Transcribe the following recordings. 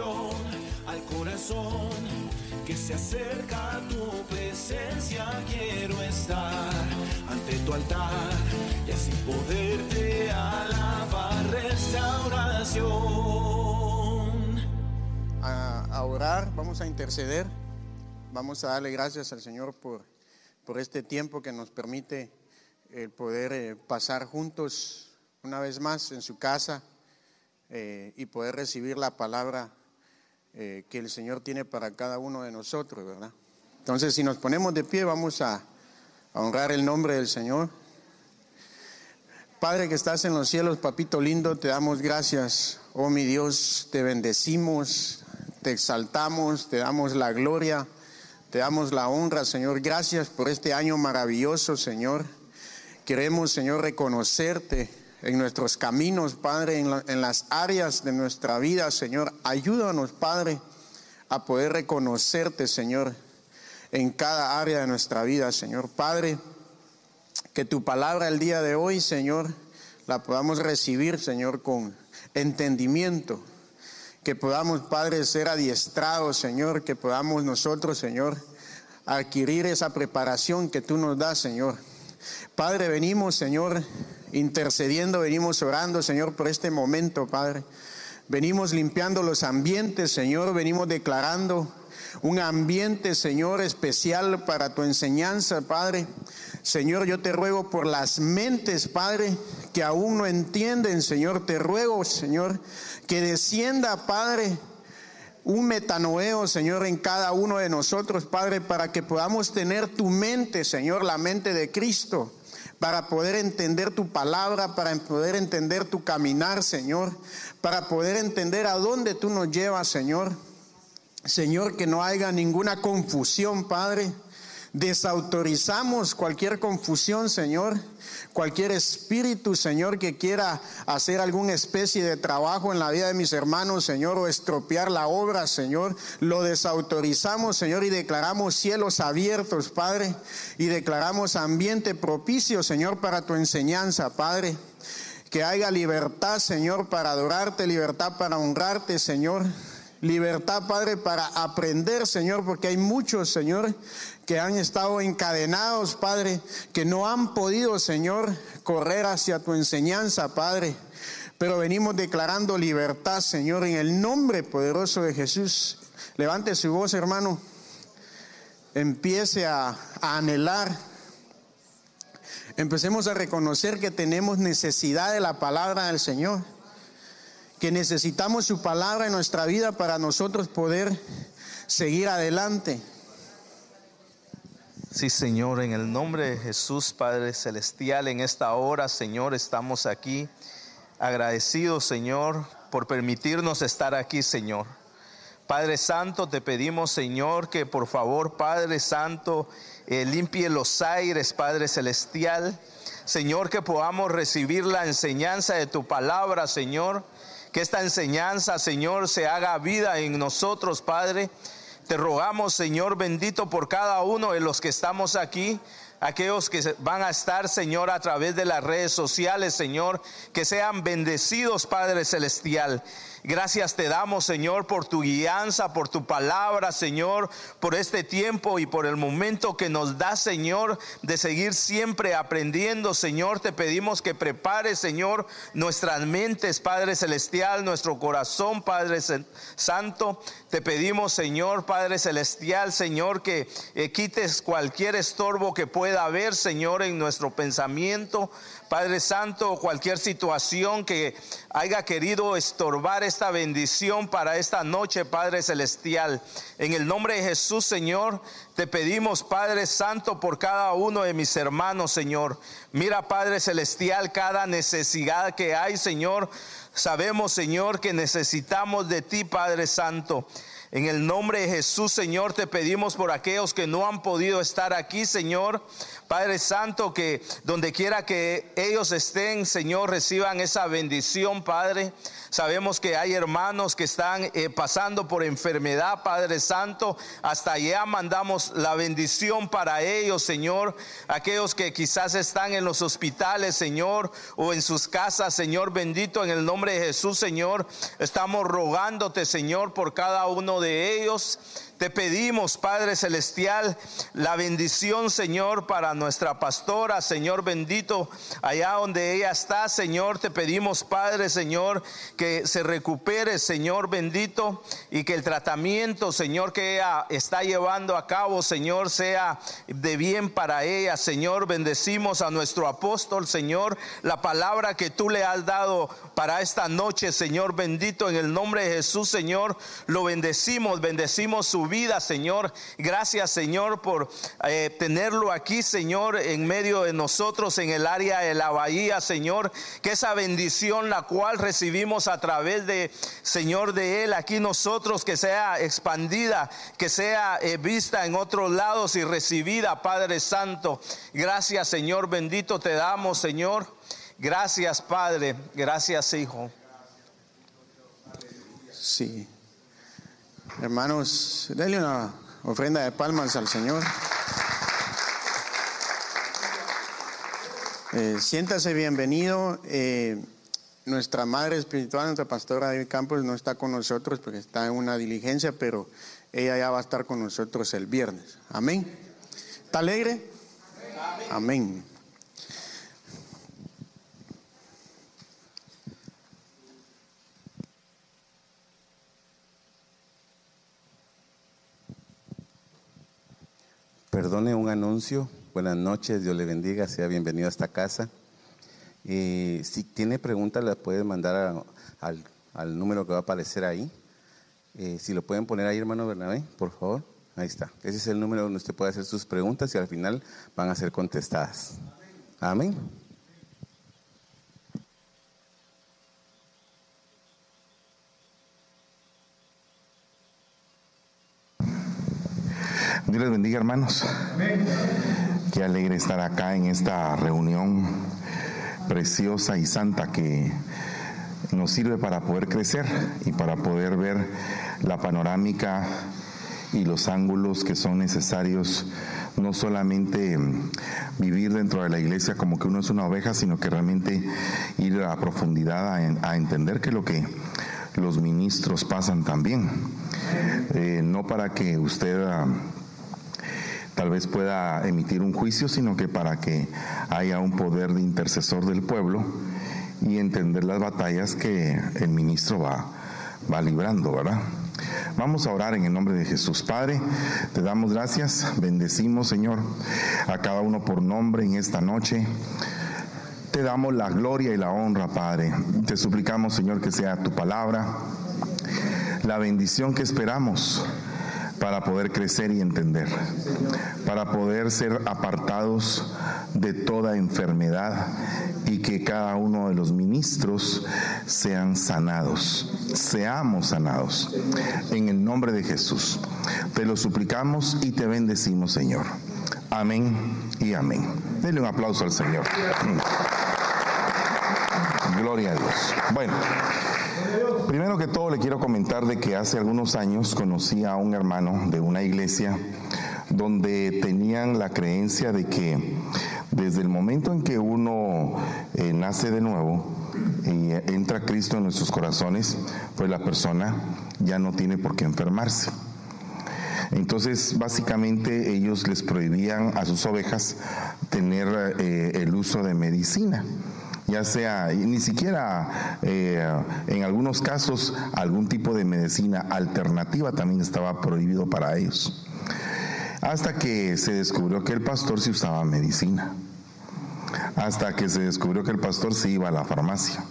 oración al corazón que se acerca a tu presencia. Quiero estar ante tu altar y así poderte alabar. Restauración. A, a orar, vamos a interceder, vamos a darle gracias al Señor por, por este tiempo que nos permite el poder eh, pasar juntos una vez más en su casa eh, y poder recibir la palabra eh, que el Señor tiene para cada uno de nosotros, ¿verdad? Entonces, si nos ponemos de pie, vamos a, a honrar el nombre del Señor. Padre que estás en los cielos, papito lindo, te damos gracias. Oh mi Dios, te bendecimos, te exaltamos, te damos la gloria, te damos la honra, Señor. Gracias por este año maravilloso, Señor. Queremos, Señor, reconocerte en nuestros caminos, Padre, en, la- en las áreas de nuestra vida, Señor. Ayúdanos, Padre, a poder reconocerte, Señor, en cada área de nuestra vida, Señor. Padre, que tu palabra el día de hoy, Señor, la podamos recibir, Señor, con entendimiento. Que podamos, Padre, ser adiestrados, Señor, que podamos nosotros, Señor, adquirir esa preparación que tú nos das, Señor. Padre, venimos, Señor, intercediendo, venimos orando, Señor, por este momento, Padre. Venimos limpiando los ambientes, Señor, venimos declarando un ambiente, Señor, especial para tu enseñanza, Padre. Señor, yo te ruego por las mentes, Padre, que aún no entienden, Señor, te ruego, Señor, que descienda, Padre, un metanoeo, Señor, en cada uno de nosotros, Padre, para que podamos tener tu mente, Señor, la mente de Cristo, para poder entender tu palabra, para poder entender tu caminar, Señor, para poder entender a dónde tú nos llevas, Señor. Señor, que no haya ninguna confusión, Padre. Desautorizamos cualquier confusión, Señor. Cualquier espíritu, Señor, que quiera hacer alguna especie de trabajo en la vida de mis hermanos, Señor, o estropear la obra, Señor. Lo desautorizamos, Señor, y declaramos cielos abiertos, Padre. Y declaramos ambiente propicio, Señor, para tu enseñanza, Padre. Que haya libertad, Señor, para adorarte, libertad para honrarte, Señor. Libertad, Padre, para aprender, Señor, porque hay muchos, Señor, que han estado encadenados, Padre, que no han podido, Señor, correr hacia tu enseñanza, Padre. Pero venimos declarando libertad, Señor, en el nombre poderoso de Jesús. Levante su voz, hermano. Empiece a, a anhelar. Empecemos a reconocer que tenemos necesidad de la palabra del Señor que necesitamos su palabra en nuestra vida para nosotros poder seguir adelante. Sí, Señor, en el nombre de Jesús, Padre Celestial, en esta hora, Señor, estamos aquí agradecidos, Señor, por permitirnos estar aquí, Señor. Padre Santo, te pedimos, Señor, que por favor, Padre Santo, eh, limpie los aires, Padre Celestial. Señor, que podamos recibir la enseñanza de tu palabra, Señor. Que esta enseñanza, Señor, se haga vida en nosotros, Padre. Te rogamos, Señor bendito, por cada uno de los que estamos aquí, aquellos que van a estar, Señor, a través de las redes sociales, Señor, que sean bendecidos, Padre Celestial. Gracias te damos, Señor, por tu guianza, por tu palabra, Señor, por este tiempo y por el momento que nos da, Señor, de seguir siempre aprendiendo, Señor. Te pedimos que prepares, Señor, nuestras mentes, Padre Celestial, nuestro corazón, Padre Santo. Te pedimos, Señor, Padre Celestial, Señor, que eh, quites cualquier estorbo que pueda haber, Señor, en nuestro pensamiento. Padre Santo, cualquier situación que haya querido estorbar esta bendición para esta noche, Padre Celestial. En el nombre de Jesús, Señor, te pedimos, Padre Santo, por cada uno de mis hermanos, Señor. Mira, Padre Celestial, cada necesidad que hay, Señor. Sabemos, Señor, que necesitamos de ti, Padre Santo. En el nombre de Jesús, Señor, te pedimos por aquellos que no han podido estar aquí, Señor. Padre Santo, que donde quiera que ellos estén, Señor, reciban esa bendición, Padre. Sabemos que hay hermanos que están eh, pasando por enfermedad, Padre Santo. Hasta allá mandamos la bendición para ellos, Señor. Aquellos que quizás están en los hospitales, Señor, o en sus casas, Señor bendito, en el nombre de Jesús, Señor. Estamos rogándote, Señor, por cada uno de ellos. Te pedimos, Padre Celestial, la bendición, Señor, para nuestra pastora, Señor bendito, allá donde ella está, Señor. Te pedimos, Padre, Señor, que se recupere, Señor bendito, y que el tratamiento, Señor, que ella está llevando a cabo, Señor, sea de bien para ella, Señor. Bendecimos a nuestro apóstol, Señor, la palabra que tú le has dado para esta noche, Señor bendito, en el nombre de Jesús, Señor. Lo bendecimos, bendecimos su vida, Señor. Gracias, Señor, por eh, tenerlo aquí, Señor, en medio de nosotros, en el área de la bahía, Señor. Que esa bendición, la cual recibimos a través de, Señor, de Él, aquí nosotros, que sea expandida, que sea eh, vista en otros lados y recibida, Padre Santo. Gracias, Señor, bendito te damos, Señor. Gracias, Padre. Gracias, Hijo. Sí. Hermanos, denle una ofrenda de palmas al Señor. Eh, siéntase bienvenido. Eh, nuestra madre espiritual, nuestra pastora David Campos, no está con nosotros porque está en una diligencia, pero ella ya va a estar con nosotros el viernes. Amén. ¿Está alegre? Amén. Perdone un anuncio. Buenas noches, Dios le bendiga, sea bienvenido a esta casa. Eh, si tiene preguntas, las puede mandar al, al, número que va a aparecer ahí. Eh, si lo pueden poner ahí, hermano Bernabé, por favor. Ahí está. Ese es el número donde usted puede hacer sus preguntas y al final van a ser contestadas. Amén. Dios les bendiga, hermanos. Qué alegre estar acá en esta reunión preciosa y santa que nos sirve para poder crecer y para poder ver la panorámica y los ángulos que son necesarios no solamente vivir dentro de la iglesia como que uno es una oveja, sino que realmente ir a profundidad a, entender que lo que los ministros pasan también. Eh, no para que usted tal vez pueda emitir un juicio, sino que para que haya un poder de intercesor del pueblo y entender las batallas que el ministro va, va librando, ¿verdad? Vamos a orar en el nombre de Jesús. Padre, te damos gracias, bendecimos, Señor, a cada uno por nombre en esta noche. Te damos la gloria y la honra, Padre. Te suplicamos, Señor, que sea tu palabra, la bendición que esperamos para poder crecer y entender, para poder ser apartados de toda enfermedad y que cada uno de los ministros sean sanados, seamos sanados. En el nombre de Jesús, te lo suplicamos y te bendecimos, Señor. Amén y amén. Denle un aplauso al Señor. Gloria a Dios. Bueno. Primero que todo le quiero comentar de que hace algunos años conocí a un hermano de una iglesia donde tenían la creencia de que desde el momento en que uno eh, nace de nuevo y entra Cristo en nuestros corazones, pues la persona ya no tiene por qué enfermarse. Entonces, básicamente ellos les prohibían a sus ovejas tener eh, el uso de medicina ya sea ni siquiera eh, en algunos casos algún tipo de medicina alternativa también estaba prohibido para ellos. Hasta que se descubrió que el pastor sí usaba medicina. Hasta que se descubrió que el pastor sí iba a la farmacia.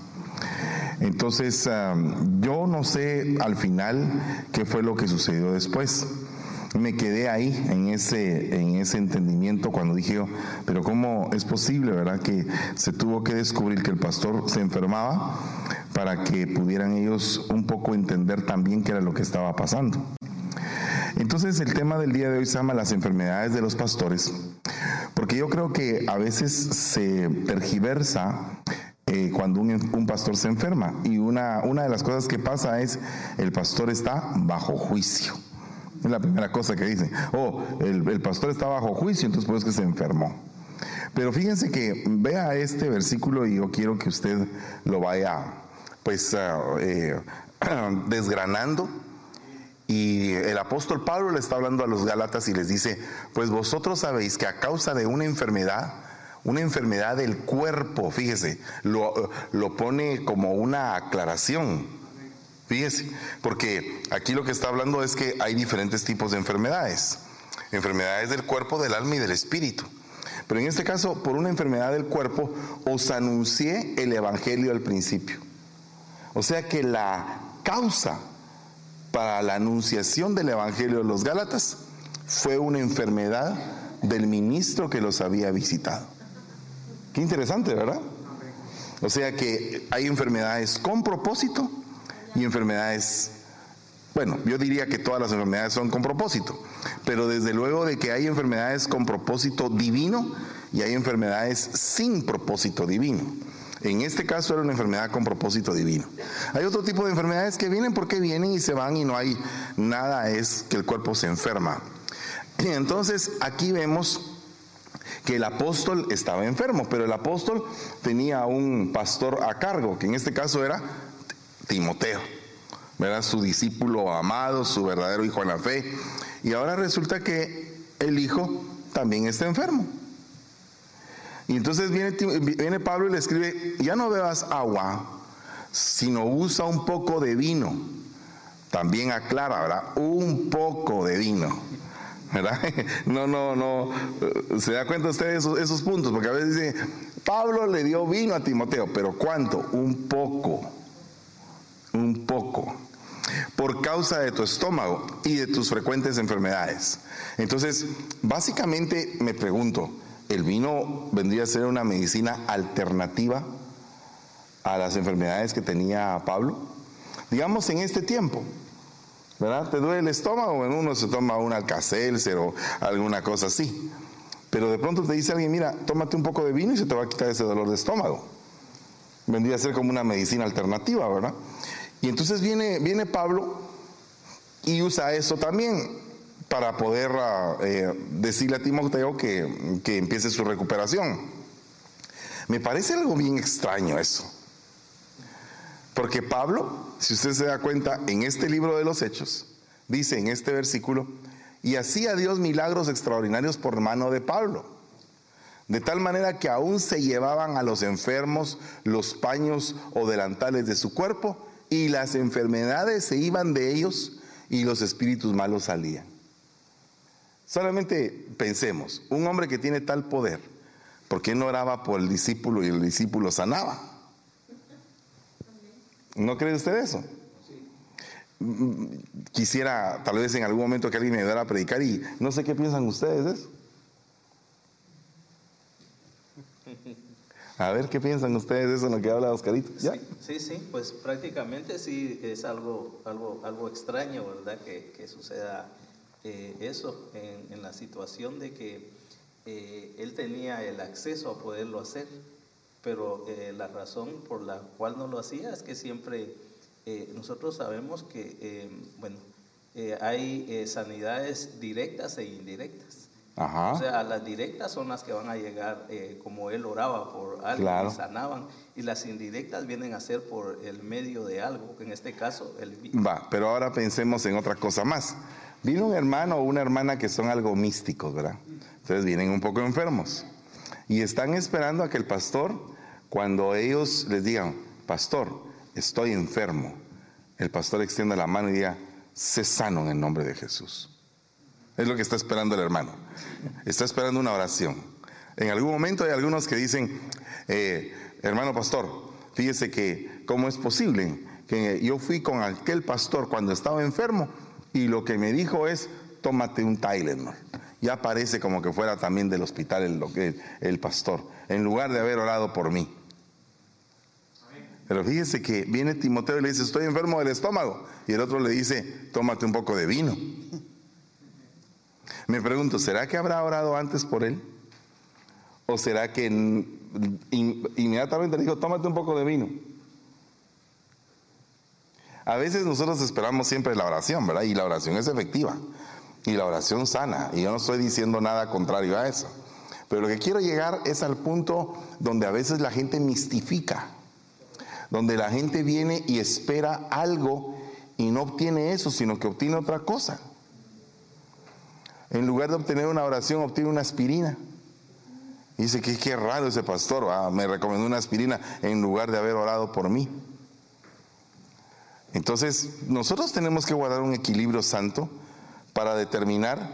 Entonces, ah, yo no sé al final qué fue lo que sucedió después me quedé ahí en ese, en ese entendimiento cuando dije pero ¿cómo es posible, verdad? Que se tuvo que descubrir que el pastor se enfermaba para que pudieran ellos un poco entender también qué era lo que estaba pasando. Entonces el tema del día de hoy se llama las enfermedades de los pastores, porque yo creo que a veces se tergiversa eh, cuando un, un, pastor se enferma y una, una de las cosas que pasa es el pastor está bajo juicio Es la primera cosa que dicen. Oh, el, pastor está bajo juicio, entonces por eso es que se enfermó. Pero fíjense que vea este versículo y yo quiero que usted lo vaya pues ah, eh, desgranando. Y el apóstol Pablo le está hablando a los Gálatas y les dice, pues vosotros sabéis que a causa de una enfermedad, una enfermedad del cuerpo, fíjese, lo, lo pone como una aclaración. Fíjese, porque aquí lo que está hablando es que hay diferentes tipos de enfermedades. Enfermedades del cuerpo, del alma y del espíritu. Pero en este caso, por una enfermedad del cuerpo, os anuncié el Evangelio al principio. O sea que la causa para la anunciación del Evangelio de los Gálatas fue una enfermedad del ministro que los había visitado. Qué interesante, ¿verdad? O sea que hay enfermedades con propósito y enfermedades, bueno, yo diría que todas las enfermedades son con propósito, pero desde luego de que hay enfermedades con propósito divino y hay enfermedades sin propósito divino. En este caso era una enfermedad con propósito divino. Hay otro tipo de enfermedades que vienen porque vienen y se van y no hay nada, es que el cuerpo se enferma. Y entonces aquí vemos que el apóstol estaba enfermo, pero el apóstol tenía un pastor a cargo, que en este caso era Timoteo, ¿verdad? Su discípulo amado, su verdadero hijo en la fe. Y ahora resulta que el hijo también está enfermo. Y entonces viene, Pablo y le escribe, ya no bebas agua, sino usa un poco de vino. También aclara, ¿verdad? Un poco de vino. ¿verdad? No, no, no. ¿Se da cuenta usted de esos, esos puntos? Porque a veces dice, Pablo le dio vino a Timoteo, pero ¿cuánto? Un poco. Un poco. Por causa de tu estómago y de tus frecuentes enfermedades. Entonces, básicamente me pregunto, ¿el vino vendría a ser una medicina alternativa a las enfermedades que tenía Pablo? Digamos en este tiempo, ¿verdad? Te duele el estómago, bueno, uno se toma un alcacelser o alguna cosa así. Pero de pronto te dice alguien, mira, tómate un poco de vino y se te va a quitar ese dolor de estómago. Vendría a ser como una medicina alternativa, ¿verdad? Y entonces viene, viene Pablo y usa eso también para poder ah, eh, decirle a Timoteo que, que empiece su recuperación. Me parece algo bien extraño eso. Porque Pablo, si usted se da cuenta, en este libro de los Hechos, dice en este versículo, y hacía Dios milagros extraordinarios por mano de Pablo. De tal manera que aún se llevaban a los enfermos los paños o delantales de su cuerpo y las enfermedades se iban de ellos y los espíritus malos salían. Solamente pensemos, un hombre que tiene tal poder, ¿por qué no oraba por el discípulo y el discípulo sanaba? ¿No cree usted eso? Quisiera tal vez en algún momento que alguien me ayudara a predicar y no sé qué piensan ustedes de eso. A ver, ¿qué piensan ustedes de eso en lo que habla Oscarito? Sí, sí, pues prácticamente sí es algo, algo, algo extraño, ¿verdad? Que, suceda eh, eso en, la situación de que eh, él tenía el acceso a poderlo hacer pero eh, la razón por la cual no lo hacía es que siempre nosotros sabemos que, bueno, hay sanidades directas e indirectas. O sea, las directas son las que van a llegar como él oraba por algo y sanaban, y las indirectas vienen a ser por el medio de algo, que en este caso el Va, pero ahora pensemos en otra cosa más. Vino un hermano o una hermana que son algo místicos, ¿verdad? Entonces vienen un poco enfermos y están esperando a que el pastor cuando ellos les digan, pastor, estoy enfermo, el pastor extienda la mano y diga, sé sano en el nombre de Jesús. Es lo que está esperando el hermano. Está esperando una oración. En algún momento hay algunos que dicen, eh, hermano pastor, fíjese que, ¿cómo es posible? Que yo fui con aquel pastor cuando estaba enfermo y lo que me dijo es, tómate un Tylenol. Ya parece como que fuera también del hospital el, el pastor, en lugar de haber orado por mí. Pero fíjese que viene Timoteo y le dice, estoy enfermo del estómago. Y el otro le dice, tómate un poco de vino. Me pregunto, ¿será que habrá orado antes por él? ¿O será que inmediatamente le dijo, tómate un poco de vino? A veces nosotros esperamos siempre la oración, ¿verdad? Y la oración es efectiva. Y la oración sana. Y yo no estoy diciendo nada contrario a eso. Pero lo que quiero llegar es al punto donde a veces la gente mistifica. Donde la gente viene y espera algo y no obtiene eso, sino que obtiene otra cosa. En lugar de obtener una oración, obtiene una aspirina. Dice que qué raro ese pastor, me recomendó una aspirina en lugar de haber orado por mí. Entonces, nosotros tenemos que guardar un equilibrio santo para determinar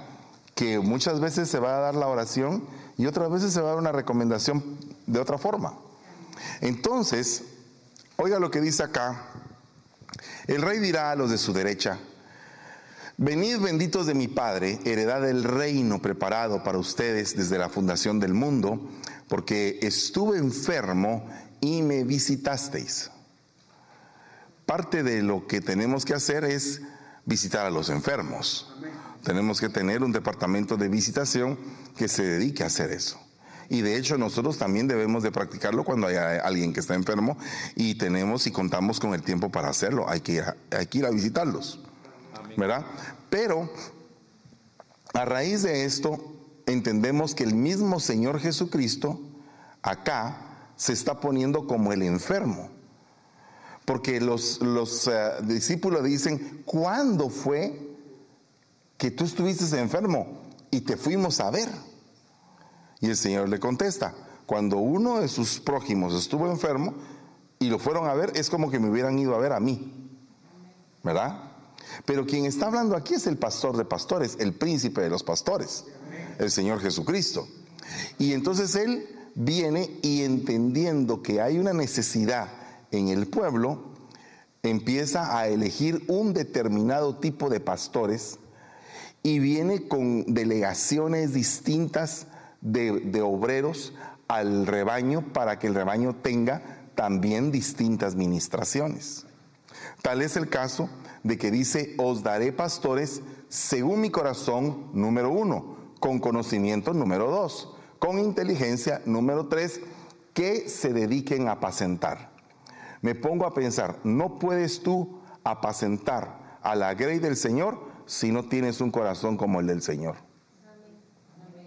que muchas veces se va a dar la oración y otras veces se va a dar una recomendación de otra forma. Entonces, oiga lo que dice acá. El rey dirá a los de su derecha, venid benditos de mi Padre, heredad del reino preparado para ustedes desde la fundación del mundo, porque estuve enfermo y me visitasteis parte de lo que tenemos que hacer es visitar a los enfermos. Tenemos que tener un departamento de visitación que se dedique a hacer eso. Y de hecho nosotros también debemos de practicarlo cuando haya alguien que está enfermo y tenemos y contamos con el tiempo para hacerlo. Hay hay que ir a visitarlos. ¿Verdad? Pero a raíz de esto entendemos que el mismo Señor Jesucristo acá se está poniendo como el enfermo. Porque los, los eh, discípulos dicen, ¿cuándo fue que tú estuviste enfermo y te fuimos a ver? Y el Señor le contesta, cuando uno de sus prójimos estuvo enfermo y lo fueron a ver, es como que me hubieran ido a ver a mí. ¿Verdad? Pero quien está hablando aquí es el pastor de pastores, el príncipe de los pastores, el Señor Jesucristo. Y entonces Él viene y entendiendo que hay una necesidad en el pueblo, empieza a elegir un determinado tipo de pastores y viene con delegaciones distintas de, obreros al rebaño para que el rebaño tenga también distintas ministraciones. Tal es el caso de que dice, os daré pastores según mi corazón, número uno, con conocimiento, número dos, con inteligencia, número tres, que se dediquen a apacentar me pongo a pensar, no puedes tú apacentar a la grey del Señor si no tienes un corazón como el del Señor.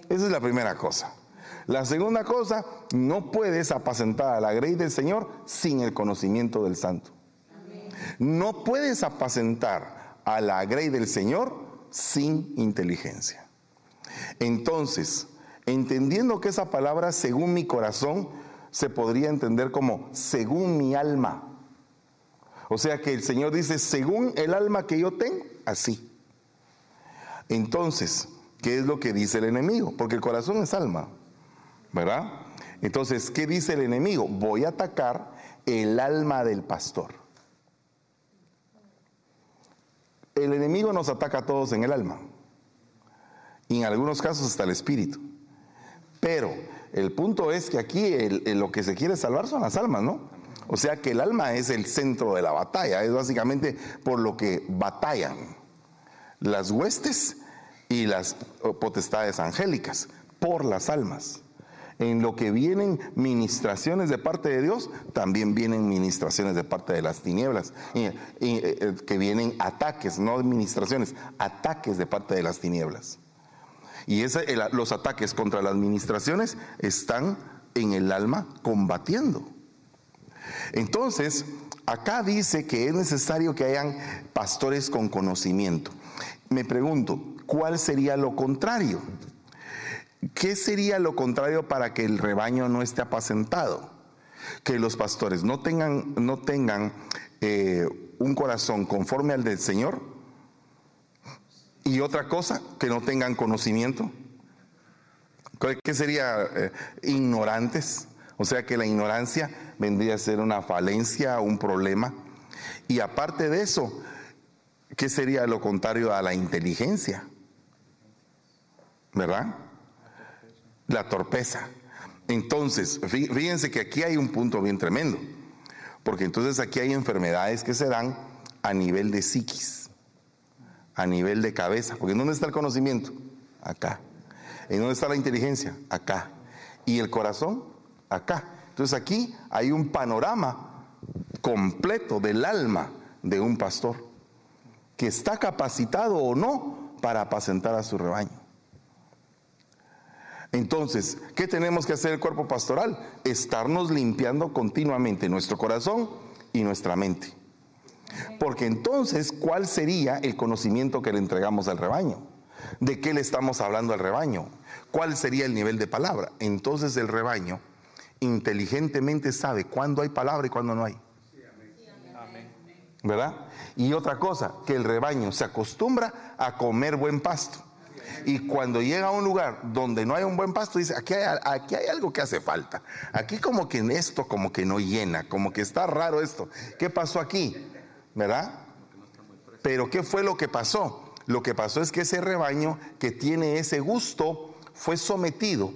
Esa es la primera cosa. La segunda cosa, no puedes apacentar a la grey del Señor sin el conocimiento del Santo. No puedes apacentar a la grey del Señor sin inteligencia. Entonces, entendiendo que esa palabra, según mi corazón, se podría entender como según mi alma. O sea que el Señor dice, según el alma que yo tengo, así. Entonces, ¿qué es lo que dice el enemigo? Porque el corazón es alma, ¿verdad? Entonces, ¿qué dice el enemigo? Voy a atacar el alma del pastor. El enemigo nos ataca a todos en el alma. Y en algunos casos hasta el espíritu. Pero el punto es que aquí lo que se quiere salvar son las almas, ¿no? O sea que el alma es el centro de la batalla, es básicamente por lo que batallan las huestes y las potestades angélicas, por las almas. En lo que vienen ministraciones de parte de Dios, también vienen ministraciones de parte de las tinieblas, y, eh, que vienen ataques, no administraciones, ataques de parte de las tinieblas. Y los ataques contra las administraciones están en el alma combatiendo. Entonces, acá dice que es necesario que hayan pastores con conocimiento. Me pregunto, ¿cuál sería lo contrario? ¿Qué sería lo contrario para que el rebaño no esté apacentado? Que los pastores no tengan, no tengan eh, un corazón conforme al del Señor y otra cosa, que no tengan conocimiento. ¿Qué sería? Eh, ignorantes. O sea que la ignorancia vendría a ser una falencia, un problema. Y aparte de eso, ¿qué sería lo contrario a la inteligencia? ¿Verdad? La torpeza. Entonces, fíjense que aquí hay un punto bien tremendo, porque entonces aquí hay enfermedades que se dan a nivel de psiquis a nivel de cabeza. Porque ¿dónde está el conocimiento? Acá. ¿En dónde está la inteligencia? Acá. ¿Y el corazón? Acá. Entonces aquí hay un panorama completo del alma de un pastor, que está capacitado o no para apacentar a su rebaño. Entonces, ¿qué tenemos que hacer el cuerpo pastoral? Estarnos limpiando continuamente nuestro corazón y nuestra mente. Porque entonces, ¿cuál sería el conocimiento que le entregamos al rebaño? ¿De qué le estamos hablando al rebaño? ¿Cuál sería el nivel de palabra? Entonces el rebaño inteligentemente sabe cuándo hay palabra y cuándo no hay. ¿Verdad? Y otra cosa, que el rebaño se acostumbra a comer buen pasto. Y cuando llega a un lugar donde no hay un buen pasto, dice, aquí hay, aquí hay algo que hace falta. Aquí como que en esto como que no llena, como que está raro esto. ¿Qué pasó aquí? ¿Verdad? Pero ¿qué fue lo que pasó? Lo que pasó es que ese rebaño que tiene ese gusto fue sometido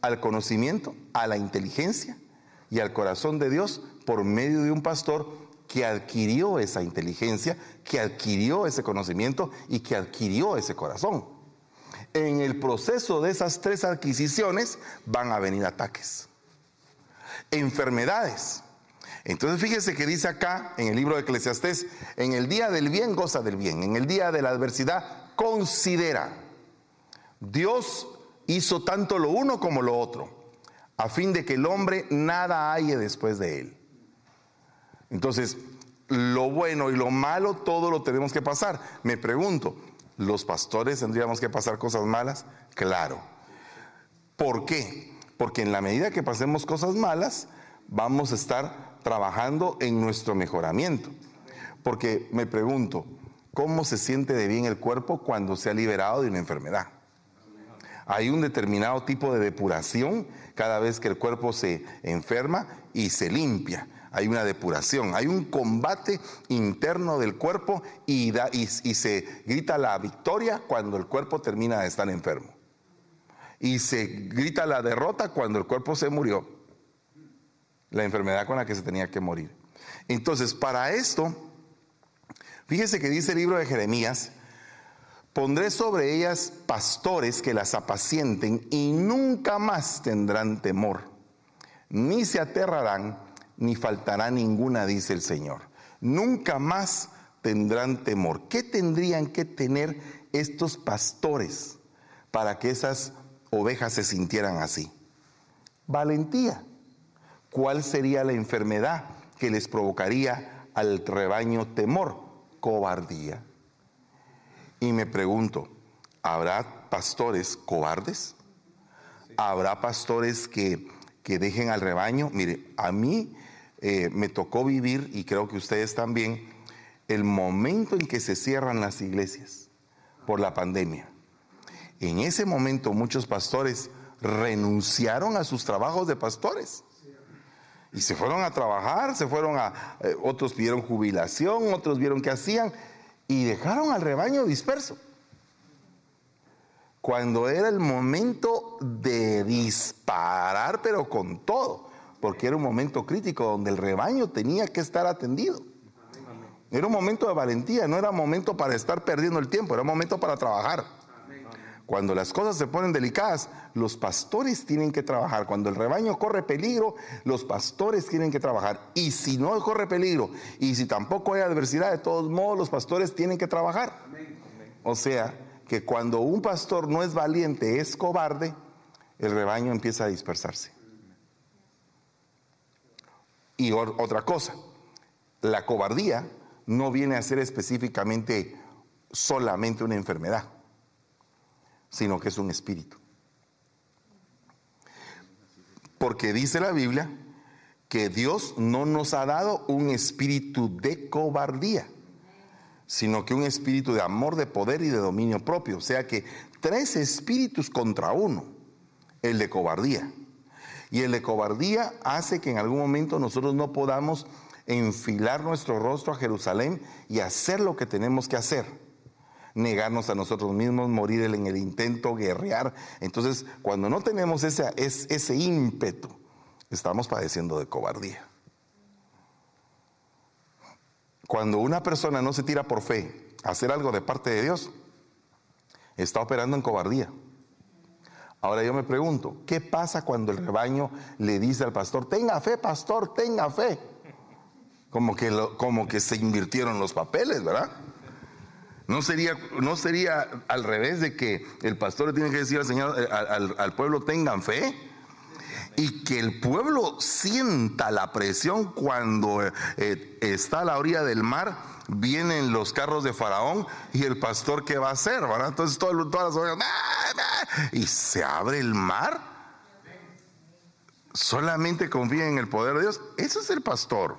al conocimiento, a la inteligencia y al corazón de Dios por medio de un pastor que adquirió esa inteligencia, que adquirió ese conocimiento y que adquirió ese corazón. En el proceso de esas tres adquisiciones van a venir ataques, enfermedades. Entonces fíjese que dice acá en el libro de Eclesiastés, en el día del bien goza del bien, en el día de la adversidad considera. Dios hizo tanto lo uno como lo otro, a fin de que el hombre nada halle después de él. Entonces, lo bueno y lo malo, todo lo tenemos que pasar. Me pregunto, ¿los pastores tendríamos que pasar cosas malas? Claro. ¿Por qué? Porque en la medida que pasemos cosas malas, vamos a estar trabajando en nuestro mejoramiento. Porque me pregunto, ¿cómo se siente de bien el cuerpo cuando se ha liberado de una enfermedad? Hay un determinado tipo de depuración cada vez que el cuerpo se enferma y se limpia. Hay una depuración, hay un combate interno del cuerpo y, se grita la victoria cuando el cuerpo termina de estar enfermo. Y se grita la derrota cuando el cuerpo se murió. La enfermedad con la que se tenía que morir. Entonces, para esto, fíjese que dice el libro de Jeremías, Pondré sobre ellas pastores que las apacienten y nunca más tendrán temor, ni se aterrarán, ni faltará ninguna, dice el Señor. Nunca más tendrán temor. ¿Qué tendrían que tener estos pastores para que esas ovejas se sintieran así? Valentía. ¿Cuál sería la enfermedad que les provocaría al rebaño temor? Cobardía. Y me pregunto, ¿habrá pastores cobardes? ¿Habrá pastores que, que dejen al rebaño? Mire, a mí eh, me tocó vivir, y creo que ustedes también, el momento en que se cierran las iglesias por la pandemia. En ese momento muchos pastores renunciaron a sus trabajos de pastores. Y se fueron a trabajar, se fueron a... Eh, otros pidieron jubilación, otros vieron qué hacían y dejaron al rebaño disperso. Cuando era el momento de disparar, pero con todo, porque era un momento crítico donde el rebaño tenía que estar atendido. Era un momento de valentía, no era momento para estar perdiendo el tiempo, era un momento para trabajar. Cuando las cosas se ponen delicadas, los pastores tienen que trabajar. Cuando el rebaño corre peligro, los pastores tienen que trabajar. Y si no corre peligro y si tampoco hay adversidad, de todos modos los pastores tienen que trabajar. O sea, que cuando un pastor no es valiente, es cobarde, el rebaño empieza a dispersarse. Y otra cosa, la cobardía no viene a ser específicamente solamente una enfermedad sino que es un espíritu. Porque dice la Biblia que Dios no nos ha dado un espíritu de cobardía, sino que un espíritu de amor, de poder y de dominio propio. O sea que tres espíritus contra uno, el de cobardía. Y el de cobardía hace que en algún momento nosotros no podamos enfilar nuestro rostro a Jerusalén y hacer lo que tenemos que hacer negarnos a nosotros mismos, morir en el intento, guerrear. Entonces, cuando no tenemos ese, ese ímpetu, estamos padeciendo de cobardía. Cuando una persona no se tira por fe a hacer algo de parte de Dios, está operando en cobardía. Ahora yo me pregunto, ¿qué pasa cuando el rebaño le dice al pastor, tenga fe, pastor, tenga fe? como que, como que se invirtieron los papeles, ¿verdad? No sería, no sería al revés de que el pastor tiene que decir al Señor, eh, al, pueblo tengan fe y que el pueblo sienta la presión cuando eh, está a la orilla del mar, vienen los carros de Faraón y el pastor qué va a hacer, ¿verdad? Entonces todo, todas las ovejas, y se abre el mar. Solamente confía en el poder de Dios. Eso es el pastor.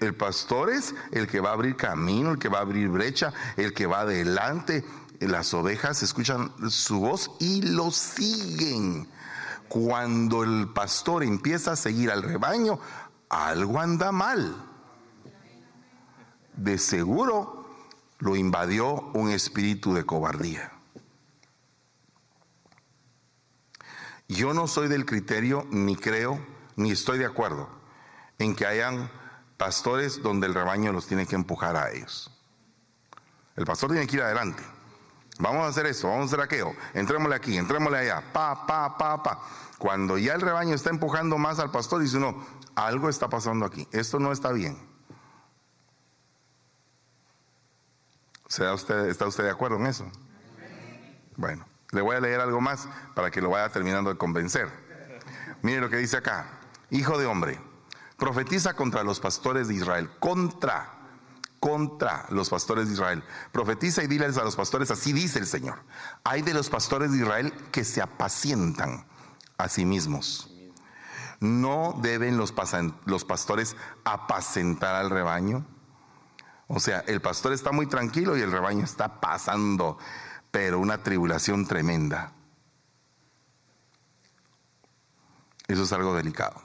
El pastor es el que va a abrir camino, el que va a abrir brecha, el que va adelante. Las ovejas escuchan su voz y lo siguen. Cuando el pastor empieza a seguir al rebaño, algo anda mal. De seguro lo invadió un espíritu de cobardía. Yo no soy del criterio, ni creo, ni estoy de acuerdo en que hayan pastores donde el rebaño los tiene que empujar a ellos. El pastor tiene que ir adelante. Vamos a hacer eso, vamos a hacer aquello. Entrémosle aquí, entrémosle allá. Pa, pa, pa, pa. Cuando ya el rebaño está empujando más al pastor, dice uno, algo está pasando aquí. Esto no está bien. usted, ¿Está usted de acuerdo en eso? Bueno, le voy a leer algo más para que lo vaya terminando de convencer. Mire lo que dice acá. Hijo de hombre Profetiza contra los pastores de Israel, contra, contra los pastores de Israel. Profetiza y diles a los pastores, así dice el Señor. Hay de los pastores de Israel que se apacientan a sí mismos. No deben los, los pastores apacentar al rebaño. O sea, el pastor está muy tranquilo y el rebaño está pasando, pero una tribulación tremenda. Eso es algo delicado.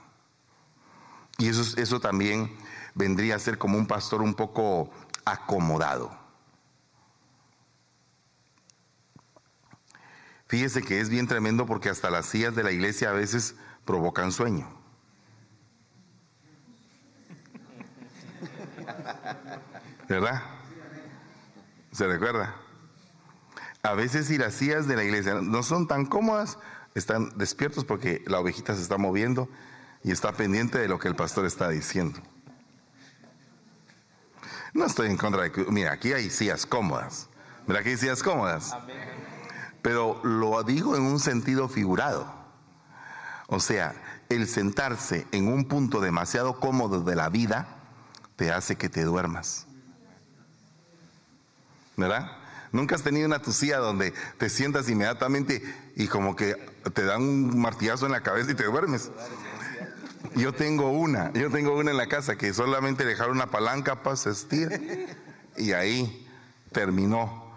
Y eso, eso también vendría a ser como un pastor un poco acomodado. Fíjese que es bien tremendo porque hasta las sillas de la iglesia a veces provocan sueño. ¿Verdad? ¿Se recuerda? A veces si las sillas de la iglesia no son tan cómodas, están despiertos porque la ovejita se está moviendo y está pendiente de lo que el pastor está diciendo. No estoy en contra de que, mira, aquí hay sillas cómodas. Mira, aquí hay sillas cómodas. Pero lo digo en un sentido figurado. O sea, el sentarse en un punto demasiado cómodo de la vida te hace que te duermas. ¿Verdad? Nunca has tenido una tucía donde te sientas inmediatamente y como que te dan un martillazo en la cabeza y te duermes. Yo tengo una, yo tengo una en la casa que solamente dejar una palanca para asistir y ahí terminó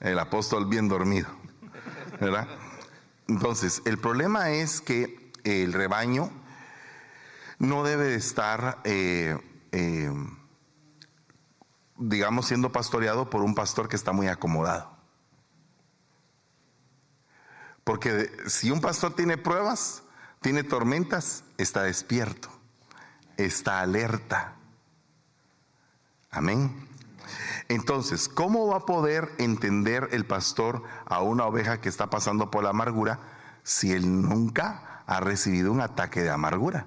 el apóstol bien dormido. ¿Verdad? Entonces, el problema es que el rebaño no debe estar, eh, eh, digamos, siendo pastoreado por un pastor que está muy acomodado. Porque si un pastor tiene pruebas, tiene tormentas, está despierto, está alerta. Amén. Entonces, ¿cómo va a poder entender el pastor a una oveja que está pasando por la amargura si él nunca ha recibido un ataque de amargura?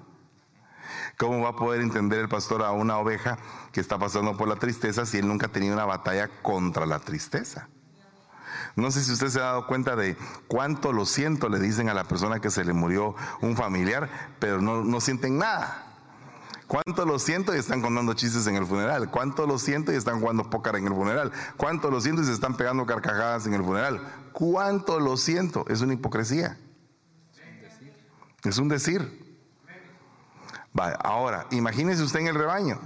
¿Cómo va a poder entender el pastor a una oveja que está pasando por la tristeza si él nunca ha tenido una batalla contra la tristeza? No sé si usted se ha dado cuenta de cuánto lo siento, le dicen a la persona que se le murió un familiar, pero no, sienten nada. ¿Cuánto lo siento y están contando chistes en el funeral? ¿Cuánto lo siento y están jugando póker en el funeral? ¿Cuánto lo siento y se están pegando carcajadas en el funeral? ¿Cuánto lo siento? Es una hipocresía. Es un decir. Ahora, imagínese usted en el rebaño.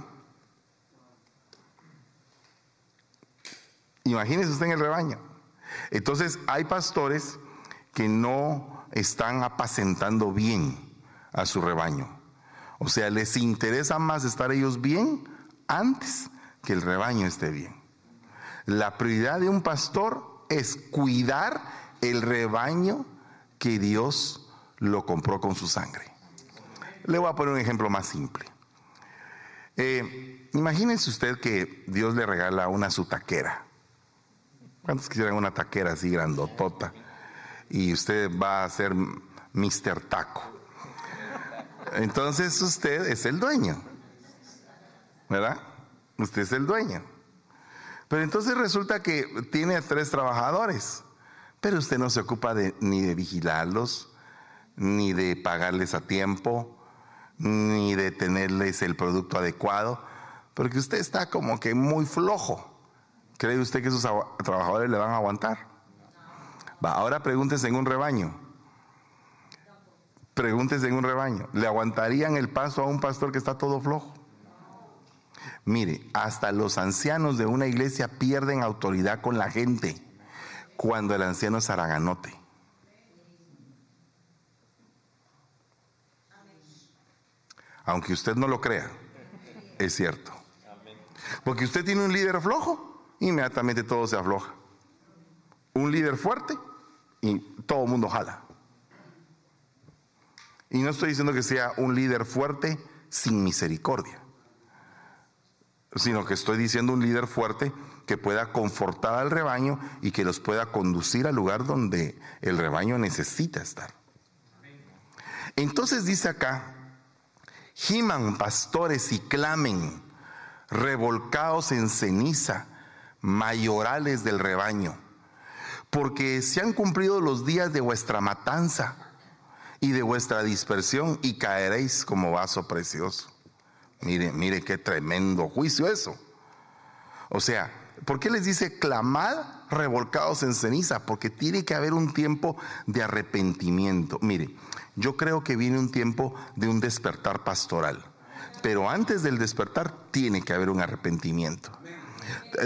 Imagínese usted en el rebaño. Entonces hay pastores que no están apacentando bien a su rebaño. O sea, les interesa más estar ellos bien antes que el rebaño esté bien. La prioridad de un pastor es cuidar el rebaño que Dios lo compró con su sangre. Le voy a poner un ejemplo más simple. Eh, imagínense usted que Dios le regala una sutaquera ¿Cuántos quisieran una taquera así grandotota? Y usted va a ser Mr. Taco. Entonces usted es el dueño. ¿verdad? Usted es el dueño. Pero entonces resulta que tiene tres trabajadores, pero usted no se ocupa ni de vigilarlos, ni de pagarles a tiempo, ni de tenerles el producto adecuado, porque usted está como que muy flojo. ¿Cree usted que esos trabajadores le van a aguantar? Va, ahora pregúntese en un rebaño. Pregúntese en un rebaño. ¿Le aguantarían el paso a un pastor que está todo flojo? Mire, hasta los ancianos de una iglesia pierden autoridad con la gente cuando el anciano es araganote. Aunque usted no lo crea, es cierto. Porque usted tiene un líder flojo, inmediatamente todo se afloja. Un líder fuerte y todo el mundo jala. Y no estoy diciendo que sea un líder fuerte sin misericordia sino que estoy diciendo un líder fuerte que pueda confortar al rebaño y que los pueda conducir al lugar donde el rebaño necesita estar. Entonces dice acá, giman pastores y clamen, revolcados en ceniza, mayorales del rebaño, porque se han cumplido los días de vuestra matanza y de vuestra dispersión y caeréis como vaso precioso. Mire, mire qué tremendo juicio eso. O sea, ¿por qué les dice clamad revolcados en ceniza? Porque tiene que haber un tiempo de arrepentimiento. Mire, yo creo que viene un tiempo de un despertar pastoral. Pero antes del despertar tiene que haber un arrepentimiento.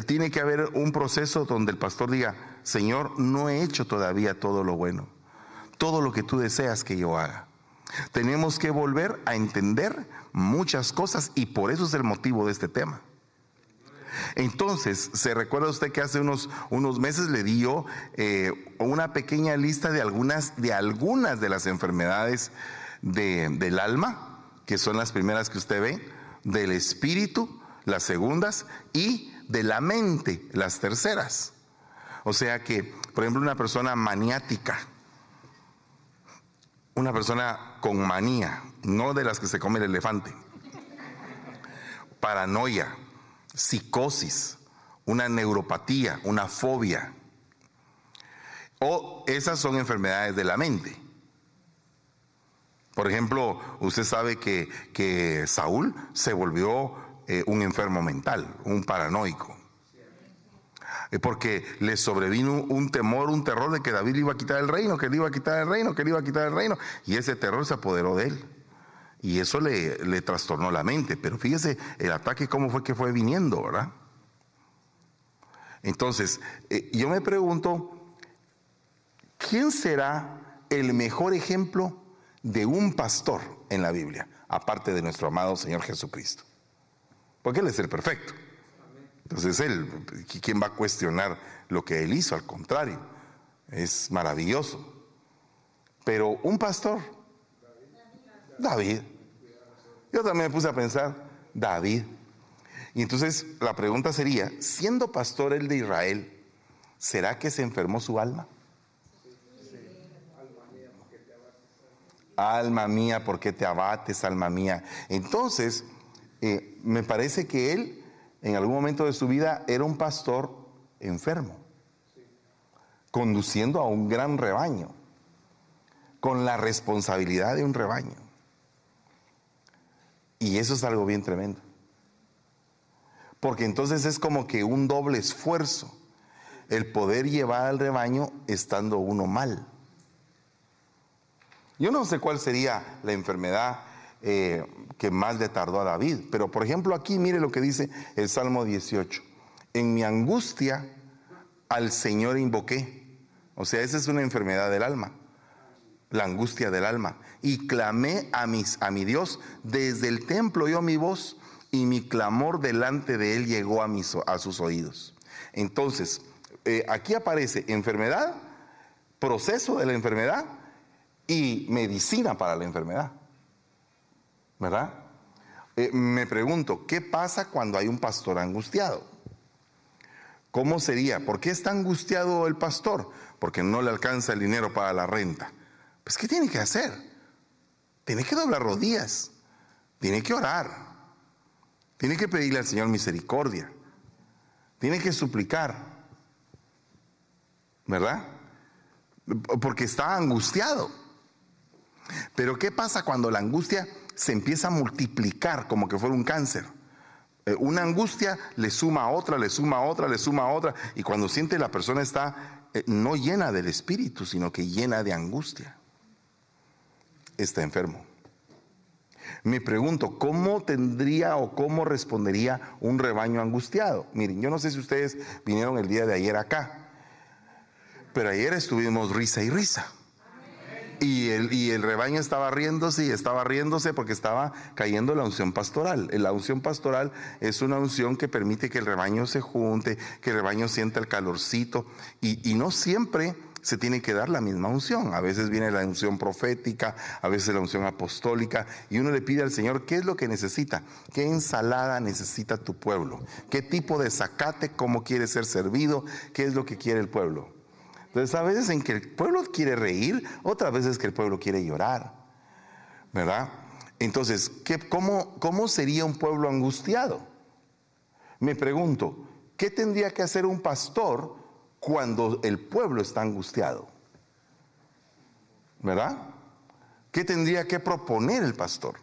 Tiene que haber un proceso donde el pastor diga, Señor, no he hecho todavía todo lo bueno, todo lo que tú deseas que yo haga. Tenemos que volver a entender muchas cosas y por eso es el motivo de este tema. Entonces, ¿se recuerda usted que hace unos, unos meses le dio eh, una pequeña lista de algunas, de algunas de las enfermedades del alma, que son las primeras que usted ve, del espíritu, las segundas, y de la mente, las terceras? O sea que, por ejemplo, una persona maniática, una persona con manía, no de las que se come el elefante, paranoia, psicosis, una neuropatía, una fobia, o esas son enfermedades de la mente. Por ejemplo, usted sabe que, que Saúl se volvió eh, un enfermo mental, un paranoico porque le sobrevino un temor, un terror de que David le iba a quitar el reino, que le iba a quitar el reino, que le iba a quitar el reino. Y ese terror se apoderó de él. Y eso le, le trastornó la mente. Pero fíjese el ataque cómo fue que fue viniendo, ¿verdad? Entonces, eh, yo me pregunto, ¿quién será el mejor ejemplo de un pastor en la Biblia, aparte de nuestro amado Señor Jesucristo? Porque Él es el perfecto. Entonces él, ¿quién va a cuestionar lo que él hizo? Al contrario, es maravilloso. Pero un pastor, David. Yo también me puse a pensar, David. Y entonces la pregunta sería, siendo pastor el de Israel, ¿será que se enfermó su alma? Alma mía, ¿por qué te abates, alma mía? Entonces, eh, me parece que él en algún momento de su vida era un pastor enfermo, conduciendo a un gran rebaño, con la responsabilidad de un rebaño. Y eso es algo bien tremendo. Porque entonces es como que un doble esfuerzo el poder llevar al rebaño estando uno mal. Yo no sé cuál sería la enfermedad eh, que más le tardó a David. Pero por ejemplo aquí mire lo que dice el Salmo 18. En mi angustia al Señor invoqué. O sea, esa es una enfermedad del alma. La angustia del alma. Y clamé a, mis, a mi Dios. Desde el templo oyó mi voz y mi clamor delante de él llegó a, mis, a sus oídos. Entonces, eh, aquí aparece enfermedad, proceso de la enfermedad y medicina para la enfermedad. ¿Verdad? Eh, me pregunto, ¿qué pasa cuando hay un pastor angustiado? ¿Cómo sería? ¿Por qué está angustiado el pastor? Porque no le alcanza el dinero para la renta. Pues, ¿qué tiene que hacer? Tiene que doblar rodillas, tiene que orar, Tiene que pedirle al Señor misericordia. Tiene que suplicar. ¿Verdad? Porque está angustiado. Pero ¿qué pasa cuando la angustia se empieza a multiplicar como que fuera un cáncer? Eh, una angustia le suma a otra, le suma a otra, le suma a otra. Y cuando siente la persona está eh, no llena del espíritu, sino que llena de angustia. Está enfermo. Me pregunto, ¿cómo tendría o cómo respondería un rebaño angustiado? Miren, yo no sé si ustedes vinieron el día de ayer acá, pero ayer estuvimos risa y risa. Y el, y el rebaño estaba riéndose y estaba riéndose porque estaba cayendo la unción pastoral. La unción pastoral es una unción que permite que el rebaño se junte, que el rebaño sienta el calorcito. Y, y no siempre se tiene que dar la misma unción. A veces viene la unción profética, a veces la unción apostólica, y uno le pide al Señor qué es lo que necesita, qué ensalada necesita tu pueblo, qué tipo de zacate, cómo quiere ser servido, qué es lo que quiere el pueblo. Entonces, a veces en que el pueblo quiere reír, otras veces que el pueblo quiere llorar, ¿verdad? Entonces, ¿qué, cómo, ¿cómo sería un pueblo angustiado? Me pregunto, ¿qué tendría que hacer un pastor cuando el pueblo está angustiado? ¿Verdad? ¿Qué tendría que proponer el pastor?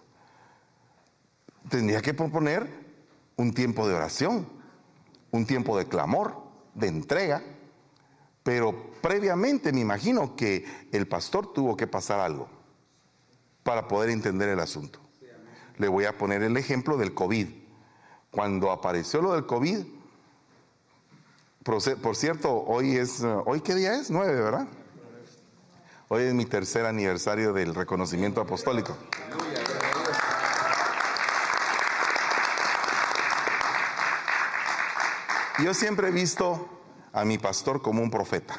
Tendría que proponer un tiempo de oración, un tiempo de clamor, de entrega, pero previamente me imagino que el pastor tuvo que pasar algo para poder entender el asunto. Le voy a poner el ejemplo del COVID. Cuando apareció lo del COVID, por cierto, hoy es, ¿hoy qué día es? Nueve, ¿verdad? Hoy es mi tercer aniversario del reconocimiento apostólico. Yo siempre he visto a mi pastor como un profeta.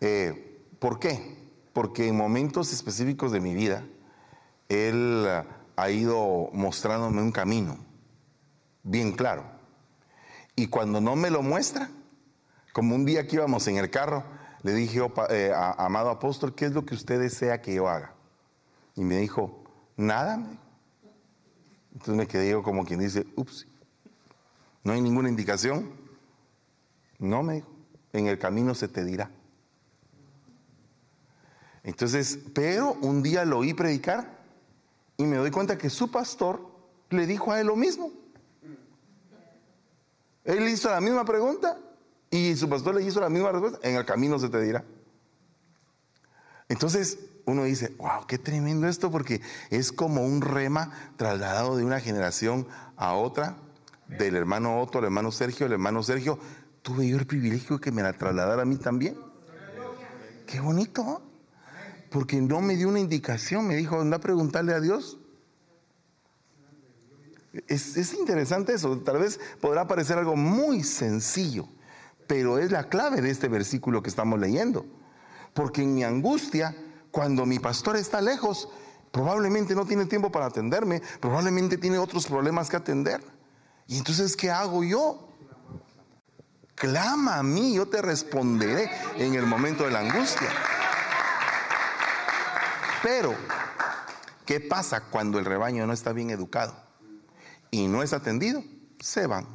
Eh, ¿Por qué? Porque en momentos específicos de mi vida, Él ha ido mostrándome un camino bien claro. Y cuando no me lo muestra, como un día que íbamos en el carro, le dije, eh, amado apóstol, ¿qué es lo que usted desea que yo haga? Y me dijo, nada. Entonces me quedé yo como quien dice, ups, no hay ninguna indicación. No, me dijo, en el camino se te dirá. Entonces, pero un día lo oí predicar y me doy cuenta que su pastor le dijo a él lo mismo. Él hizo la misma pregunta y su pastor le hizo la misma respuesta. En el camino se te dirá. Entonces uno dice, wow, qué tremendo esto porque es como un rema trasladado de una generación a otra, del hermano Otto al hermano Sergio, el hermano Sergio tuve yo el privilegio de que me la trasladara a mí también. Qué bonito. Porque no me dio una indicación, me dijo, anda a preguntarle a Dios. Es, es, interesante eso, tal vez podrá parecer algo muy sencillo, pero es la clave de este versículo que estamos leyendo. Porque en mi angustia, cuando mi pastor está lejos, probablemente no tiene tiempo para atenderme, probablemente tiene otros problemas que atender. Y entonces, ¿qué hago yo? Clama a mí, yo te responderé en el momento de la angustia. Pero, ¿qué pasa cuando el rebaño no está bien educado y no es atendido? Se van.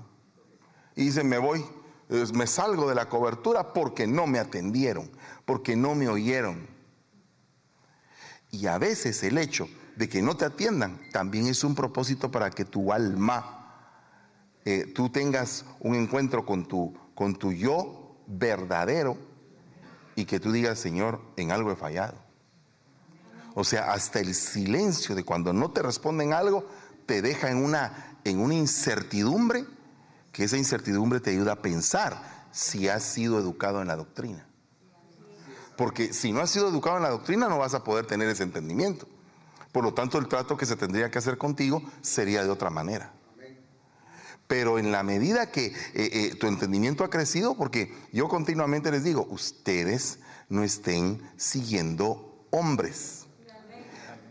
Y dicen, me voy, me salgo de la cobertura porque no me atendieron, porque no me oyeron. Y a veces el hecho de que no te atiendan también es un propósito para que tu alma, eh, tú tengas un encuentro con tu con tu yo verdadero y que tú digas, Señor, en algo he fallado. O sea, hasta el silencio de cuando no te responden algo te deja en una, en una incertidumbre, que esa incertidumbre te ayuda a pensar si has sido educado en la doctrina. Porque si no has sido educado en la doctrina no vas a poder tener ese entendimiento. Por lo tanto, el trato que se tendría que hacer contigo sería de otra manera pero en la medida que eh, eh, tu entendimiento ha crecido, porque yo continuamente les digo, ustedes no estén siguiendo hombres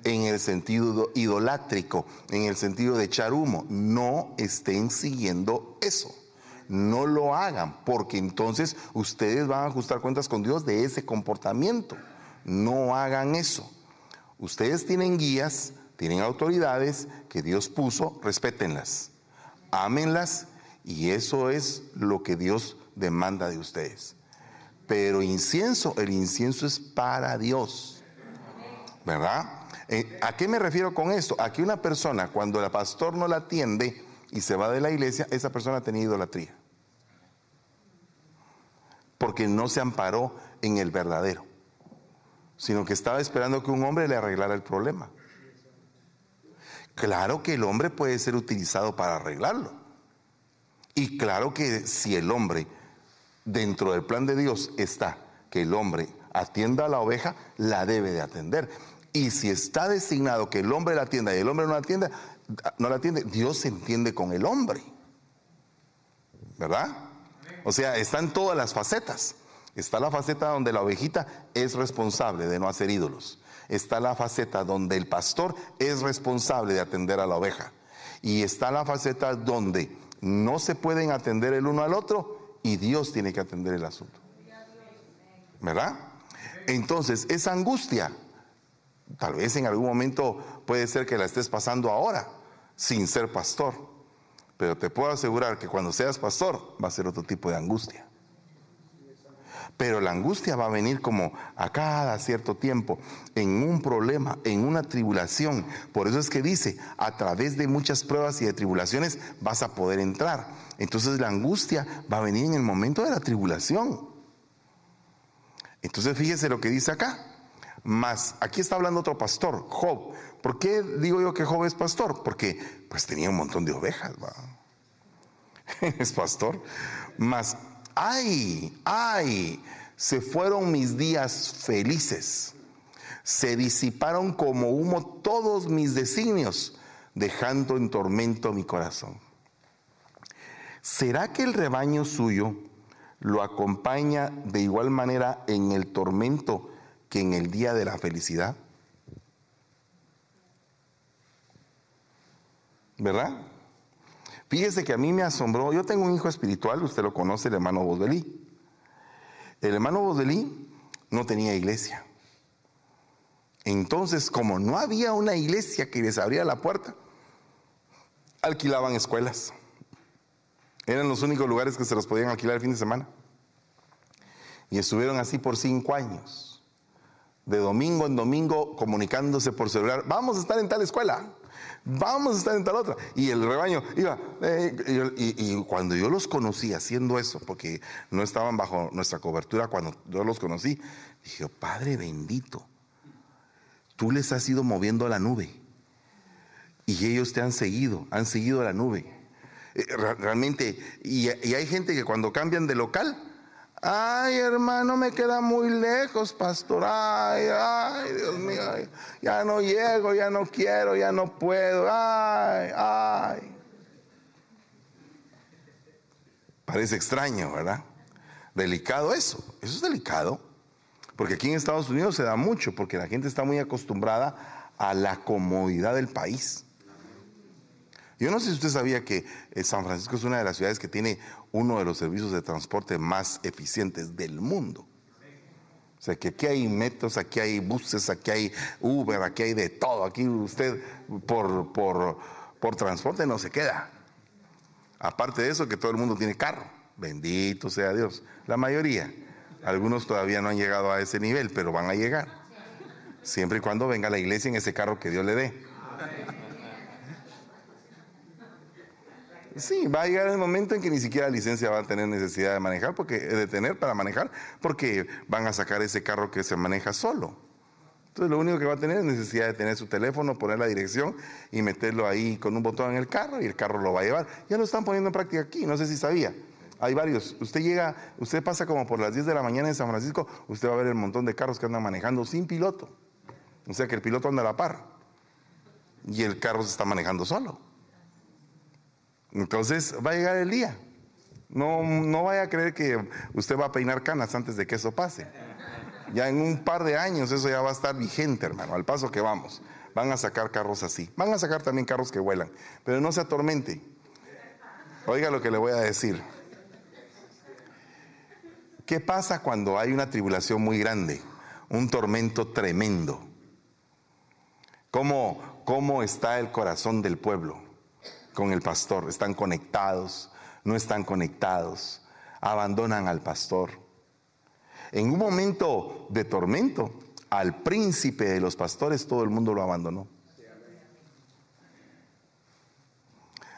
en el sentido idolátrico, en el sentido de echar humo, no estén siguiendo eso. No lo hagan, porque entonces ustedes van a ajustar cuentas con Dios de ese comportamiento. No hagan eso. Ustedes tienen guías Tienen autoridades que Dios puso, respétenlas, ámenlas y eso es lo que Dios demanda de ustedes. Pero incienso, el incienso es para Dios. ¿Verdad? Eh, ¿A qué me refiero con esto? A que una persona, cuando el pastor no la atiende y se va de la iglesia, esa persona ha tenido idolatría. Porque no se amparó en el verdadero, sino que estaba esperando que un hombre le arreglara el problema. Claro que el hombre puede ser utilizado para arreglarlo. Y claro que si el hombre, dentro del plan de Dios está que el hombre atienda a la oveja, la debe de atender. Y si está designado que el hombre la atienda y el hombre no la atienda, no la atiende, Dios se entiende con el hombre. ¿Verdad? O sea, están todas las facetas. Está la faceta donde la ovejita es responsable de no hacer ídolos está la faceta donde el pastor es responsable de atender a la oveja. Y está la faceta donde no se pueden atender el uno al otro y Dios tiene que atender el asunto. ¿Verdad? Entonces, esa angustia, tal vez en algún momento puede ser que la estés pasando ahora, sin ser pastor. Pero te puedo asegurar que cuando seas pastor va a ser otro tipo de angustia. Pero la angustia va a venir como a cada cierto tiempo, en un problema, en una tribulación. Por eso es que dice, a través de muchas pruebas y de tribulaciones vas a poder entrar. Entonces la angustia va a venir en el momento de la tribulación. Entonces fíjese lo que dice acá. Más, aquí está hablando otro pastor, Job. ¿Por qué digo yo que Job es pastor? Porque pues tenía un montón de ovejas, es pastor. Más ay, ay, se fueron mis días felices. Se disiparon como humo todos mis designios, dejando en tormento mi corazón. ¿Será que el rebaño suyo lo acompaña de igual manera en el tormento que en el día de la felicidad? ¿Verdad? Fíjese que a mí me asombró, yo tengo un hijo espiritual, usted lo conoce, el hermano Baudelí. El hermano Baudelí no tenía iglesia. Entonces, como no había una iglesia que les abría la puerta, alquilaban escuelas. Eran los únicos lugares que se los podían alquilar el fin de semana. Y estuvieron así por cinco años, de domingo en domingo comunicándose por celular, vamos a estar en tal escuela vamos a estar en tal otra. Y el rebaño iba, eh, y, cuando yo los conocí haciendo eso, porque no estaban bajo nuestra cobertura cuando yo los conocí, dije, Padre bendito, tú les has ido moviendo la nube. Y ellos te han seguido, han seguido la nube. Eh, realmente, y hay gente que cuando cambian de local, Ay, hermano, me queda muy lejos, pastor. Ay, ay, Dios mío. ya no llego, ya no quiero, ya no puedo. Ay, ay. Parece extraño, ¿verdad? Delicado eso. Eso es delicado. Porque aquí en Estados Unidos se da mucho, porque la gente está muy acostumbrada a la comodidad del país. Yo no sé si usted sabía que eh, San Francisco es una de las ciudades que tiene uno de los servicios de transporte más eficientes del mundo. O sea, que aquí hay metros, aquí hay buses, aquí hay Uber, aquí hay de todo. Aquí usted por, por, por transporte no se queda. Aparte de eso, que todo el mundo tiene carro. Bendito sea Dios. La mayoría. Algunos todavía no han llegado a ese nivel, pero van a llegar. Siempre y cuando venga la iglesia en ese carro que Dios le dé. Sí, va a llegar el momento en que ni siquiera licencia va a tener necesidad de manejar, porque de tener para manejar, porque van a sacar ese carro que se maneja solo. Entonces lo único que va a tener es necesidad de tener su teléfono, poner la dirección y meterlo ahí con un botón en el carro y el carro lo va a llevar. Ya lo están poniendo en práctica aquí, no sé si sabía. Hay varios. Usted llega, usted pasa como por las 10 de la mañana en San Francisco, usted va a ver el montón de carros que andan manejando sin piloto. O sea que el piloto anda a la par y el carro se está manejando solo. Entonces va a llegar el día. No, no vaya a creer que usted va a peinar canas antes de que eso pase. Ya en un par de años eso ya va a estar vigente, hermano, al paso que vamos. Van a sacar carros así. Van a sacar también carros que vuelan. Pero no se atormente. Oiga lo que le voy a decir. ¿Qué pasa cuando hay una tribulación muy grande? Un tormento tremendo. ¿Cómo, ¿Cómo está el corazón del pueblo con el pastor? ¿Están conectados? ¿No están conectados? Abandonan al pastor. En un momento de tormento, al príncipe de los pastores todo el mundo lo abandonó.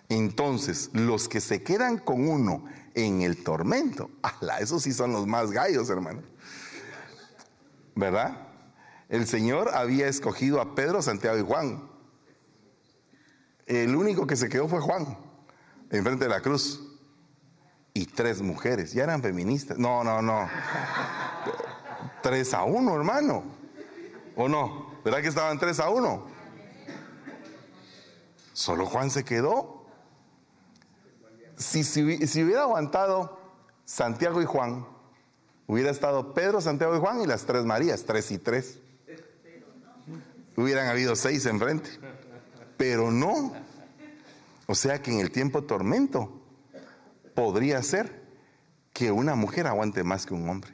Entonces, los que se quedan con uno en el tormento, ala, esos sí son los más gallos, hermano. ¿Verdad? El Señor había escogido a Pedro, Santiago y Juan. El único que se quedó fue Juan, enfrente de la cruz. Y tres mujeres, ya eran feministas. No, no, no. Tres a uno, hermano. ¿O no? ¿Verdad que estaban tres a uno? Solo Juan se quedó si, si, hubiera aguantado Santiago y Juan, hubiera estado Pedro, Santiago y Juan y las tres Marías, tres y tres. Hubieran habido seis enfrente. Pero no. O sea que en el tiempo tormento podría ser que una mujer aguante más que un hombre.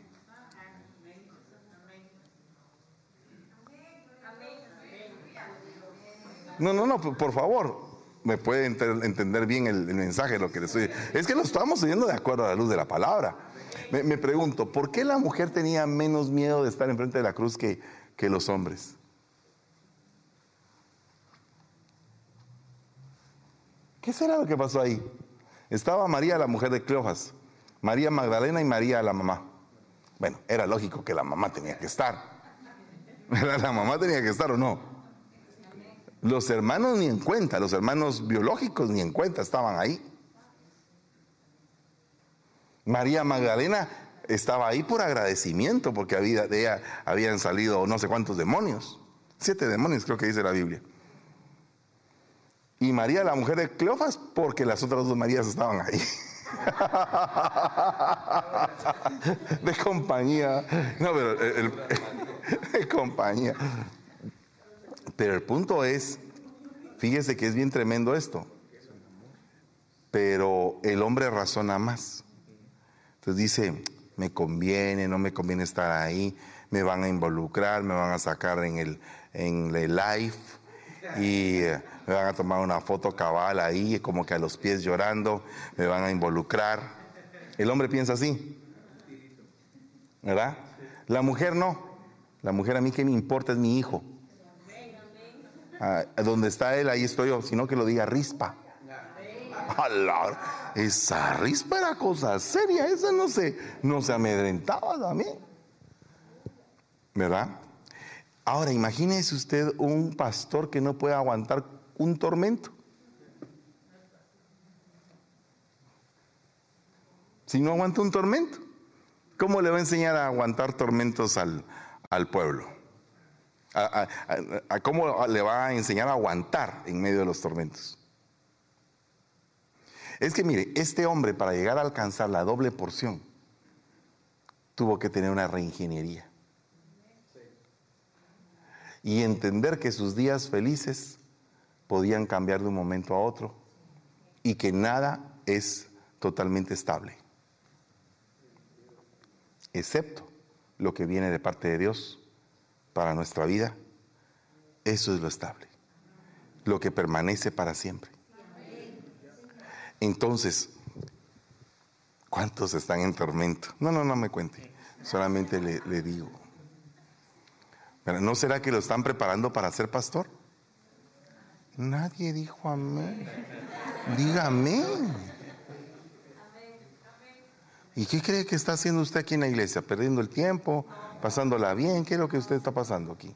No, no, no, por favor, me puede entender bien el, mensaje, lo que le estoy. Es que lo estamos oyendo de acuerdo a la luz de la palabra. Me, pregunto, ¿por qué la mujer tenía menos miedo de estar enfrente de la cruz que, que los hombres? ¿Qué será lo que pasó ahí? Estaba María, la mujer de Cleofas, María Magdalena y María, la mamá. Bueno, era lógico que la mamá tenía que estar. ¿La mamá tenía que estar o no? Los hermanos ni en cuenta, los hermanos biológicos ni en cuenta estaban ahí. María Magdalena estaba ahí por agradecimiento, porque había, de ella habían salido no sé cuántos demonios. Siete demonios creo que dice la Biblia. Y María, la mujer de Cleofas, porque las otras dos Marías estaban ahí. de compañía. No, pero de compañía. Pero el punto es, fíjese que es bien tremendo esto, pero el hombre razona más. Entonces dice, me conviene, no me conviene estar ahí, me van a involucrar, me van a sacar en el, en el live y eh, me van a tomar una foto cabal ahí, como que a los pies llorando, me van a involucrar. El hombre piensa así, ¿verdad? La mujer no. La mujer a mí que me importa es mi hijo. Ah, donde está él, ahí estoy yo, sino que lo diga rispa. esa rispa era cosa seria, esa no se, no se amedrentaba también. ¿Verdad? Ahora, imagínese usted un pastor que no puede aguantar un tormento. Si no aguanta un tormento, ¿cómo le va a enseñar a aguantar tormentos al, al pueblo? a, cómo le va a enseñar a aguantar en medio de los tormentos. Es que mire, este hombre para llegar a alcanzar la doble porción tuvo que tener una reingeniería. Y entender que sus días felices podían cambiar de un momento a otro y que nada es totalmente estable, excepto lo que viene de parte de Dios para nuestra vida, eso es lo estable, lo que permanece para siempre. Entonces, ¿cuántos están en tormento? No, no, no me cuente, solamente le, digo. ¿No será que lo están preparando para ser pastor? Nadie dijo amén. Dígame. ¿Y qué cree que está haciendo usted aquí en la iglesia? ¿Perdiendo el tiempo? pasándola bien. ¿Qué es lo que usted está pasando aquí?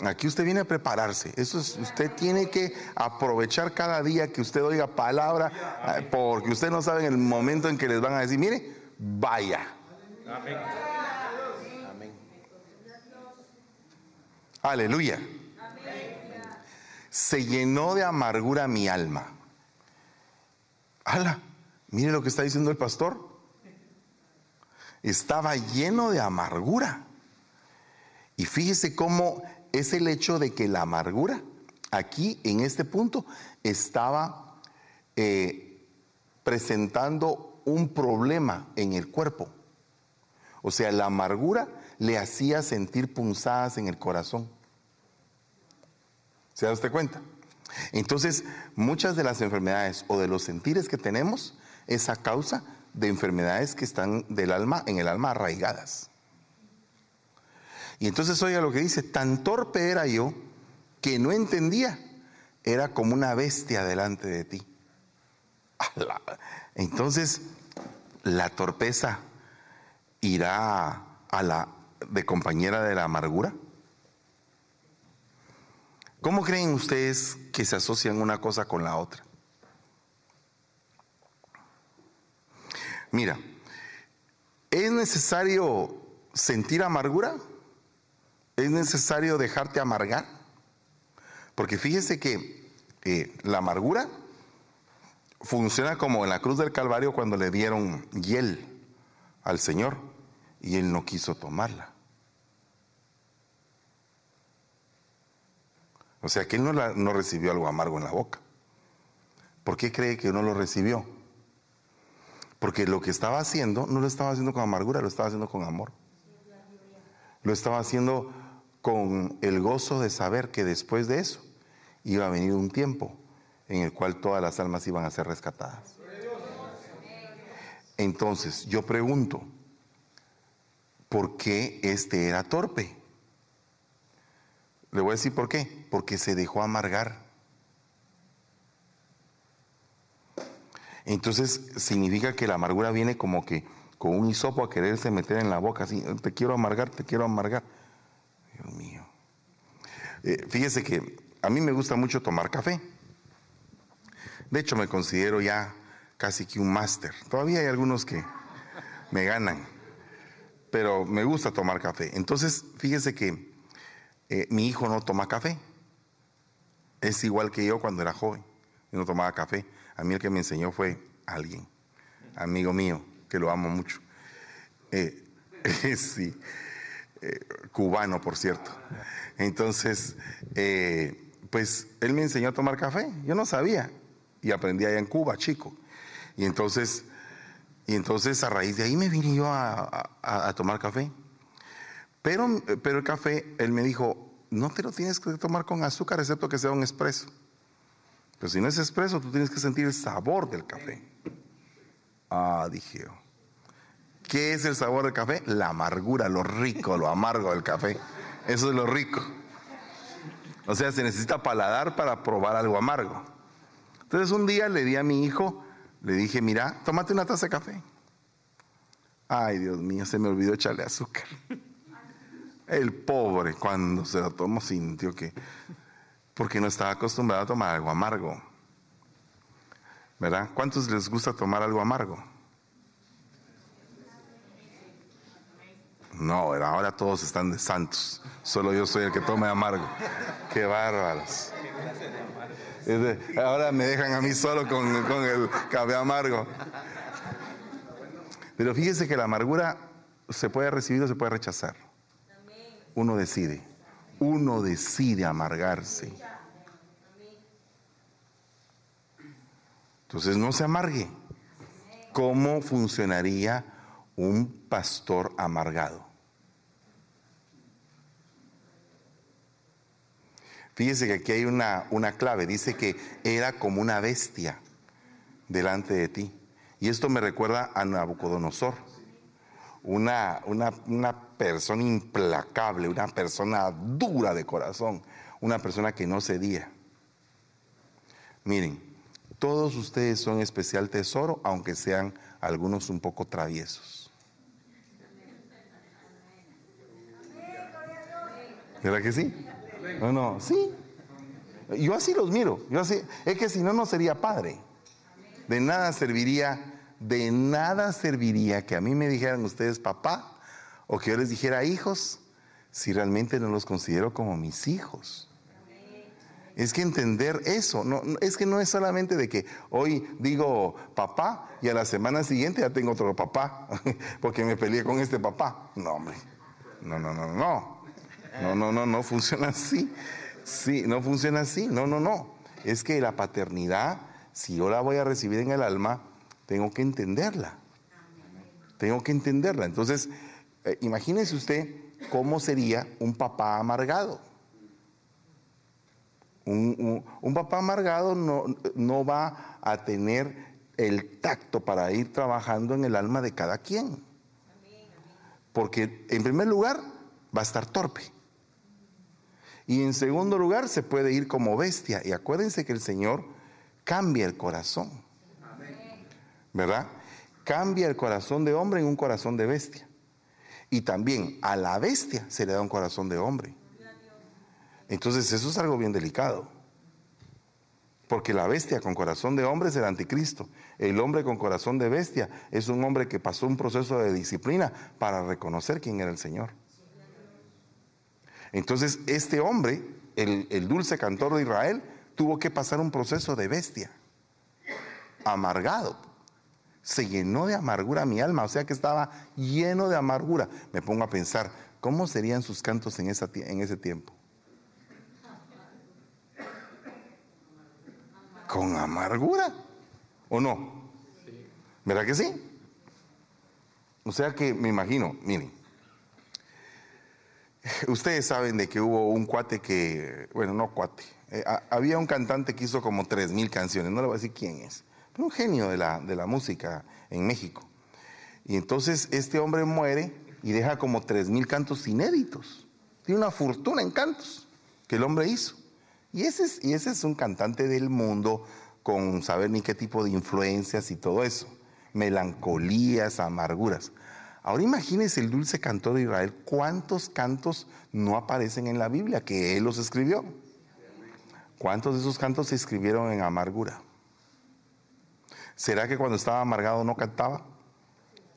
Aquí usted viene a prepararse. Eso es, usted tiene que aprovechar cada día que usted oiga palabra, eh, porque usted no sabe en el momento en que les van a decir, mire, vaya. Amén. Aleluya. Se llenó de amargura mi alma. Ala, mire lo que está diciendo el pastor estaba lleno de amargura. Y fíjese cómo es el hecho de que la amargura, aquí en este punto, estaba eh, presentando un problema en el cuerpo. O sea, la amargura le hacía sentir punzadas en el corazón. ¿Se da usted cuenta? Entonces, muchas de las enfermedades o de los sentires que tenemos es a causa de enfermedades que están del alma, en el alma arraigadas. Y entonces oiga lo que dice, tan torpe era yo que no entendía, era como una bestia delante de ti. Entonces, la torpeza irá a la de compañera de la amargura. ¿Cómo creen ustedes que se asocian una cosa con la otra? Mira, ¿es necesario sentir amargura? ¿Es necesario dejarte amargar? Porque fíjese que la amargura funciona como en la cruz del Calvario cuando le dieron hiel al Señor y él no quiso tomarla. O sea que él no, recibió algo amargo en la boca. ¿Por qué cree que no lo recibió? Porque lo que estaba haciendo no lo estaba haciendo con amargura, lo estaba haciendo con amor. Lo estaba haciendo con el gozo de saber que después de eso iba a venir un tiempo en el cual todas las almas iban a ser rescatadas. Entonces, yo pregunto, ¿por qué este era torpe? Le voy a decir por qué. Porque se dejó amargar. Entonces significa que la amargura viene como que con un hisopo a quererse meter en la boca, así, te quiero amargar, te quiero amargar. Dios mío. Eh, fíjese que a mí me gusta mucho tomar café. De hecho, me considero ya casi que un máster. Todavía hay algunos que me ganan, pero me gusta tomar café. Entonces, fíjese que eh, mi hijo no toma café. Es igual que yo cuando era joven. Yo no tomaba café. A mí el que me enseñó fue alguien, amigo mío, que lo amo mucho. Eh, sí, eh, cubano, por cierto. Entonces, eh, pues él me enseñó a tomar café. Yo no sabía y aprendí allá en Cuba, chico. Y entonces, y entonces a raíz de ahí me vine yo a tomar café. Pero, pero el café, él me dijo, no te lo tienes que tomar con azúcar, excepto que sea un espresso. Pero si no es expreso, tú tienes que sentir el sabor del café. Ah, dije yo. ¿Qué es el sabor del café? La amargura, lo rico, lo amargo del café. Eso es lo rico. O sea, se necesita paladar para probar algo amargo. Entonces un día le di a mi hijo, le dije, mira, tómate una taza de café. Ay, Dios mío, se me olvidó echarle azúcar. El pobre, cuando se lo tomó, sintió que porque no estaba acostumbrado a tomar algo amargo. ¿Verdad? ¿Cuántos les gusta tomar algo amargo? No, ahora todos están de santos. Solo yo soy el que tome amargo. Qué bárbaros. Ahora me dejan a mí solo con, con el café amargo. Pero fíjese que la amargura se puede recibir o se puede rechazar. Uno decide. Uno decide amargarse. Entonces no se amargue. ¿Cómo funcionaría un pastor amargado? Fíjese que aquí hay una, una clave. Dice que era como una bestia delante de ti. Y esto me recuerda a Nabucodonosor. Una, una, una, persona implacable, una persona dura de corazón, una persona que no cedía. Miren, todos ustedes son especial tesoro, aunque sean algunos un poco traviesos. ¿Verdad que sí? No, no, sí. Yo así los miro. Yo así, es que si no, no sería padre. De nada serviría, de nada serviría que a mí me dijeran ustedes papá o que yo les dijera hijos si realmente no los considero como mis hijos. Es que entender eso, es que no es solamente de que hoy digo papá y a la semana siguiente ya tengo otro papá porque me peleé con este papá. No, hombre. No, no, no, no. No, no, no, no funciona así. Sí, no funciona así. No, no, no. Es que la paternidad, si yo la voy a recibir en el alma, tengo que entenderla. Tengo que entenderla. Entonces, eh, imagínese usted cómo sería un papá amargado Un, un papá amargado no, no va a tener el tacto para ir trabajando en el alma de cada quien. Porque en primer lugar va a estar torpe. Y en segundo lugar se puede ir como bestia. Y acuérdense que el Señor cambia el corazón. ¿Verdad? Cambia el corazón de hombre en un corazón de bestia. Y también a la bestia se le da un corazón de hombre. Entonces eso es algo bien delicado. Porque la bestia con corazón de hombre es el anticristo. El hombre con corazón de bestia es un hombre que pasó un proceso de disciplina para reconocer quién era el Señor. Entonces este hombre, el, dulce cantor de Israel, tuvo que pasar un proceso de bestia, amargado. Se llenó de amargura mi alma, o sea que estaba lleno de amargura. Me pongo a pensar, ¿cómo serían sus cantos en, ese tiempo? con amargura. ¿O no? ¿Verdad que sí? O sea que me imagino, miren, ustedes saben de que hubo un cuate que, bueno, no cuate, eh, había un cantante que hizo como tres mil canciones, no le voy a decir quién es, un genio de la, de la música en México. Y entonces este hombre muere y deja como tres mil cantos inéditos. Tiene una fortuna en cantos que el hombre hizo. Y ese, es, y ese es un cantante del mundo con saber ni qué tipo de influencias y todo eso. Melancolías, amarguras. Ahora imagínese el dulce cantor de Israel, cuántos cantos no aparecen en la Biblia que él los escribió. ¿Cuántos de esos cantos se escribieron en amargura? ¿Será que cuando estaba amargado no cantaba?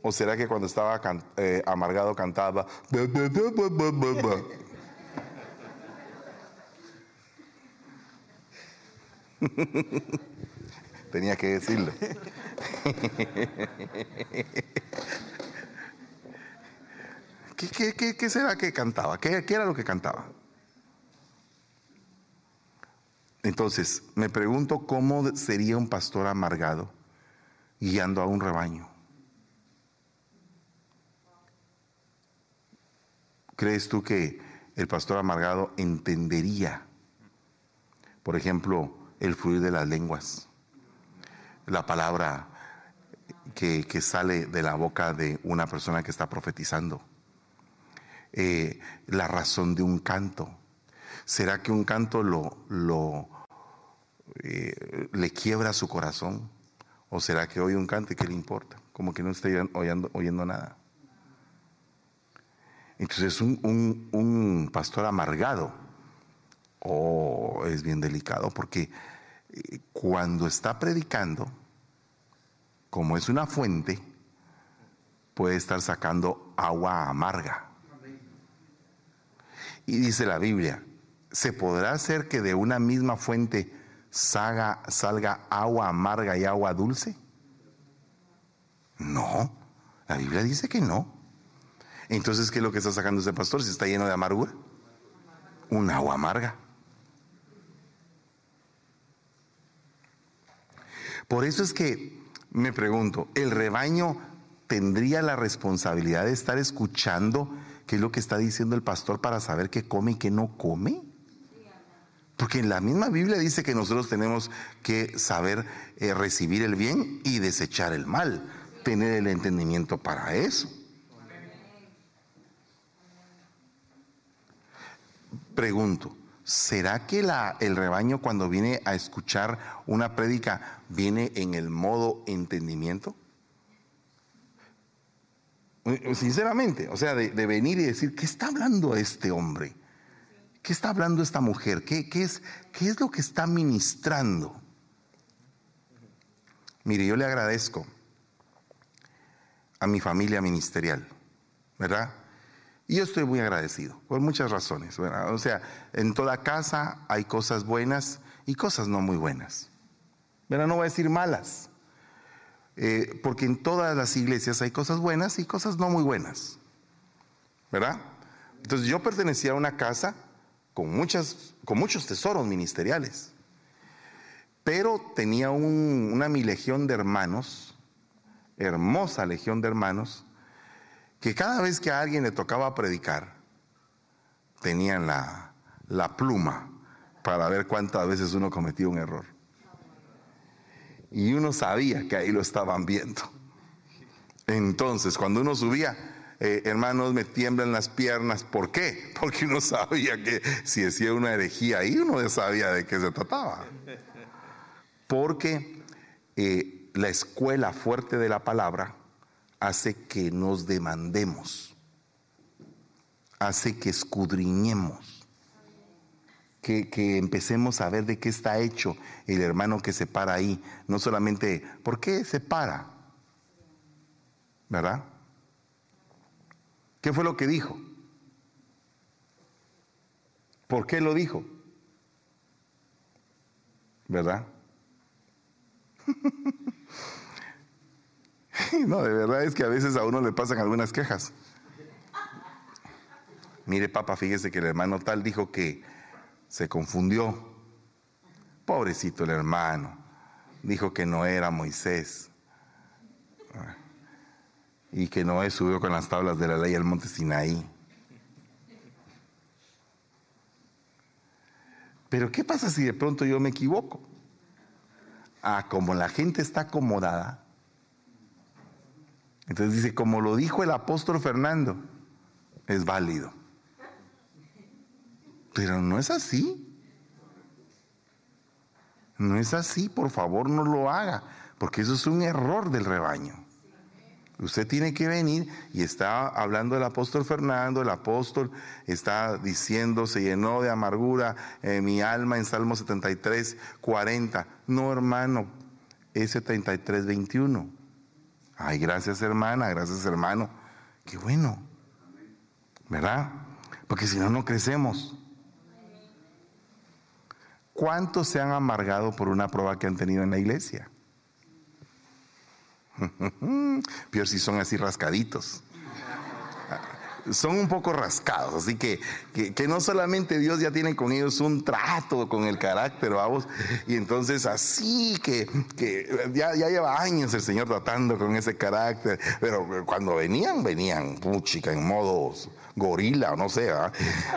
¿O será que cuando estaba eh, amargado cantaba? Tenía que decirlo. ¿Qué, será que cantaba? ¿Qué, ¿Qué era lo que cantaba? Entonces, me pregunto cómo sería un pastor amargado guiando a un rebaño. ¿Crees tú que el pastor amargado entendería, por ejemplo, el fluir de las lenguas. La palabra que, sale de la boca de una persona que está profetizando. Eh, la razón de un canto. ¿Será que un canto lo, lo eh, le quiebra su corazón? ¿O será que oye un canto y qué le importa? Como que no está oyendo, nada. Entonces un, un, un pastor amargado, oh, es bien delicado porque cuando está predicando, como es una fuente, puede estar sacando agua amarga. Y dice la Biblia, ¿se podrá hacer que de una misma fuente salga, salga agua amarga y agua dulce? No, la Biblia dice que no. Entonces, ¿qué es lo que está sacando ese pastor si está lleno de amargura? Un agua amarga. Por eso es que me pregunto, ¿el rebaño tendría la responsabilidad de estar escuchando qué es lo que está diciendo el pastor para saber qué come y qué no come? Porque en la misma Biblia dice que nosotros tenemos que saber eh, recibir el bien y desechar el mal, tener el entendimiento para eso. Pregunto, ¿será que el rebaño cuando viene a escuchar una prédica viene en el modo entendimiento? Eh, sinceramente, o sea, de, venir y decir, ¿qué está hablando este hombre? ¿Qué está hablando esta mujer? ¿Qué, es, ¿Qué es lo que está ministrando? Mire, yo le agradezco a mi familia ministerial, ¿verdad? Y yo estoy muy agradecido por muchas razones. O sea, en toda casa hay cosas buenas y cosas no muy buenas. Pero no voy a decir malas, eh, porque en todas las iglesias hay cosas buenas y cosas no muy buenas. ¿Verdad? Entonces yo pertenecía a una casa con, muchas, con muchos tesoros ministeriales, pero tenía una mi legión de hermanos, hermosa legión de hermanos, que cada vez que a alguien le tocaba predicar, tenían la, pluma para ver cuántas veces uno cometió un error. Y uno sabía que ahí lo estaban viendo. Entonces, cuando uno subía, eh, hermanos, me tiemblan las piernas. ¿Por qué? Porque uno sabía que si decía una herejía ahí, uno sabía de qué se trataba. Porque eh, la escuela fuerte de la palabra hace que nos demandemos, hace que escudriñemos, que, que, empecemos a ver de qué está hecho el hermano que se para ahí. No solamente, ¿por qué se para? ¿Verdad? ¿Qué fue lo que dijo? ¿Por qué lo dijo? ¿Verdad? No, de verdad es que a veces a uno le pasan algunas quejas. Mire, papá, fíjese que el hermano tal dijo que se confundió. Pobrecito el hermano. Dijo que no era Moisés. Y que Noé subió con las tablas de la ley al monte Sinaí. Pero ¿qué pasa si de pronto yo me equivoco? Ah, como la gente está acomodada. Entonces dice, como lo dijo el apóstol Fernando, es válido. Pero no es así. No es así, por favor no lo haga, porque eso es un error del rebaño. Usted tiene que venir y está hablando del apóstol Fernando, el apóstol está diciendo, se llenó de amargura mi alma en Salmo 73, 40. No, hermano, es 73, 21. Ay, gracias hermana, gracias hermano. Qué bueno, ¿verdad? Porque si no, no crecemos. ¿Cuántos se han amargado por una prueba que han tenido en la iglesia? Peor si son así rascaditos. Son un poco rascados, así que, que, no solamente Dios ya tiene con ellos un trato con el carácter, vamos, y entonces así que, que ya, ya, lleva años el Señor tratando con ese carácter, pero cuando venían, venían, puchica, en modo gorila, o no sé,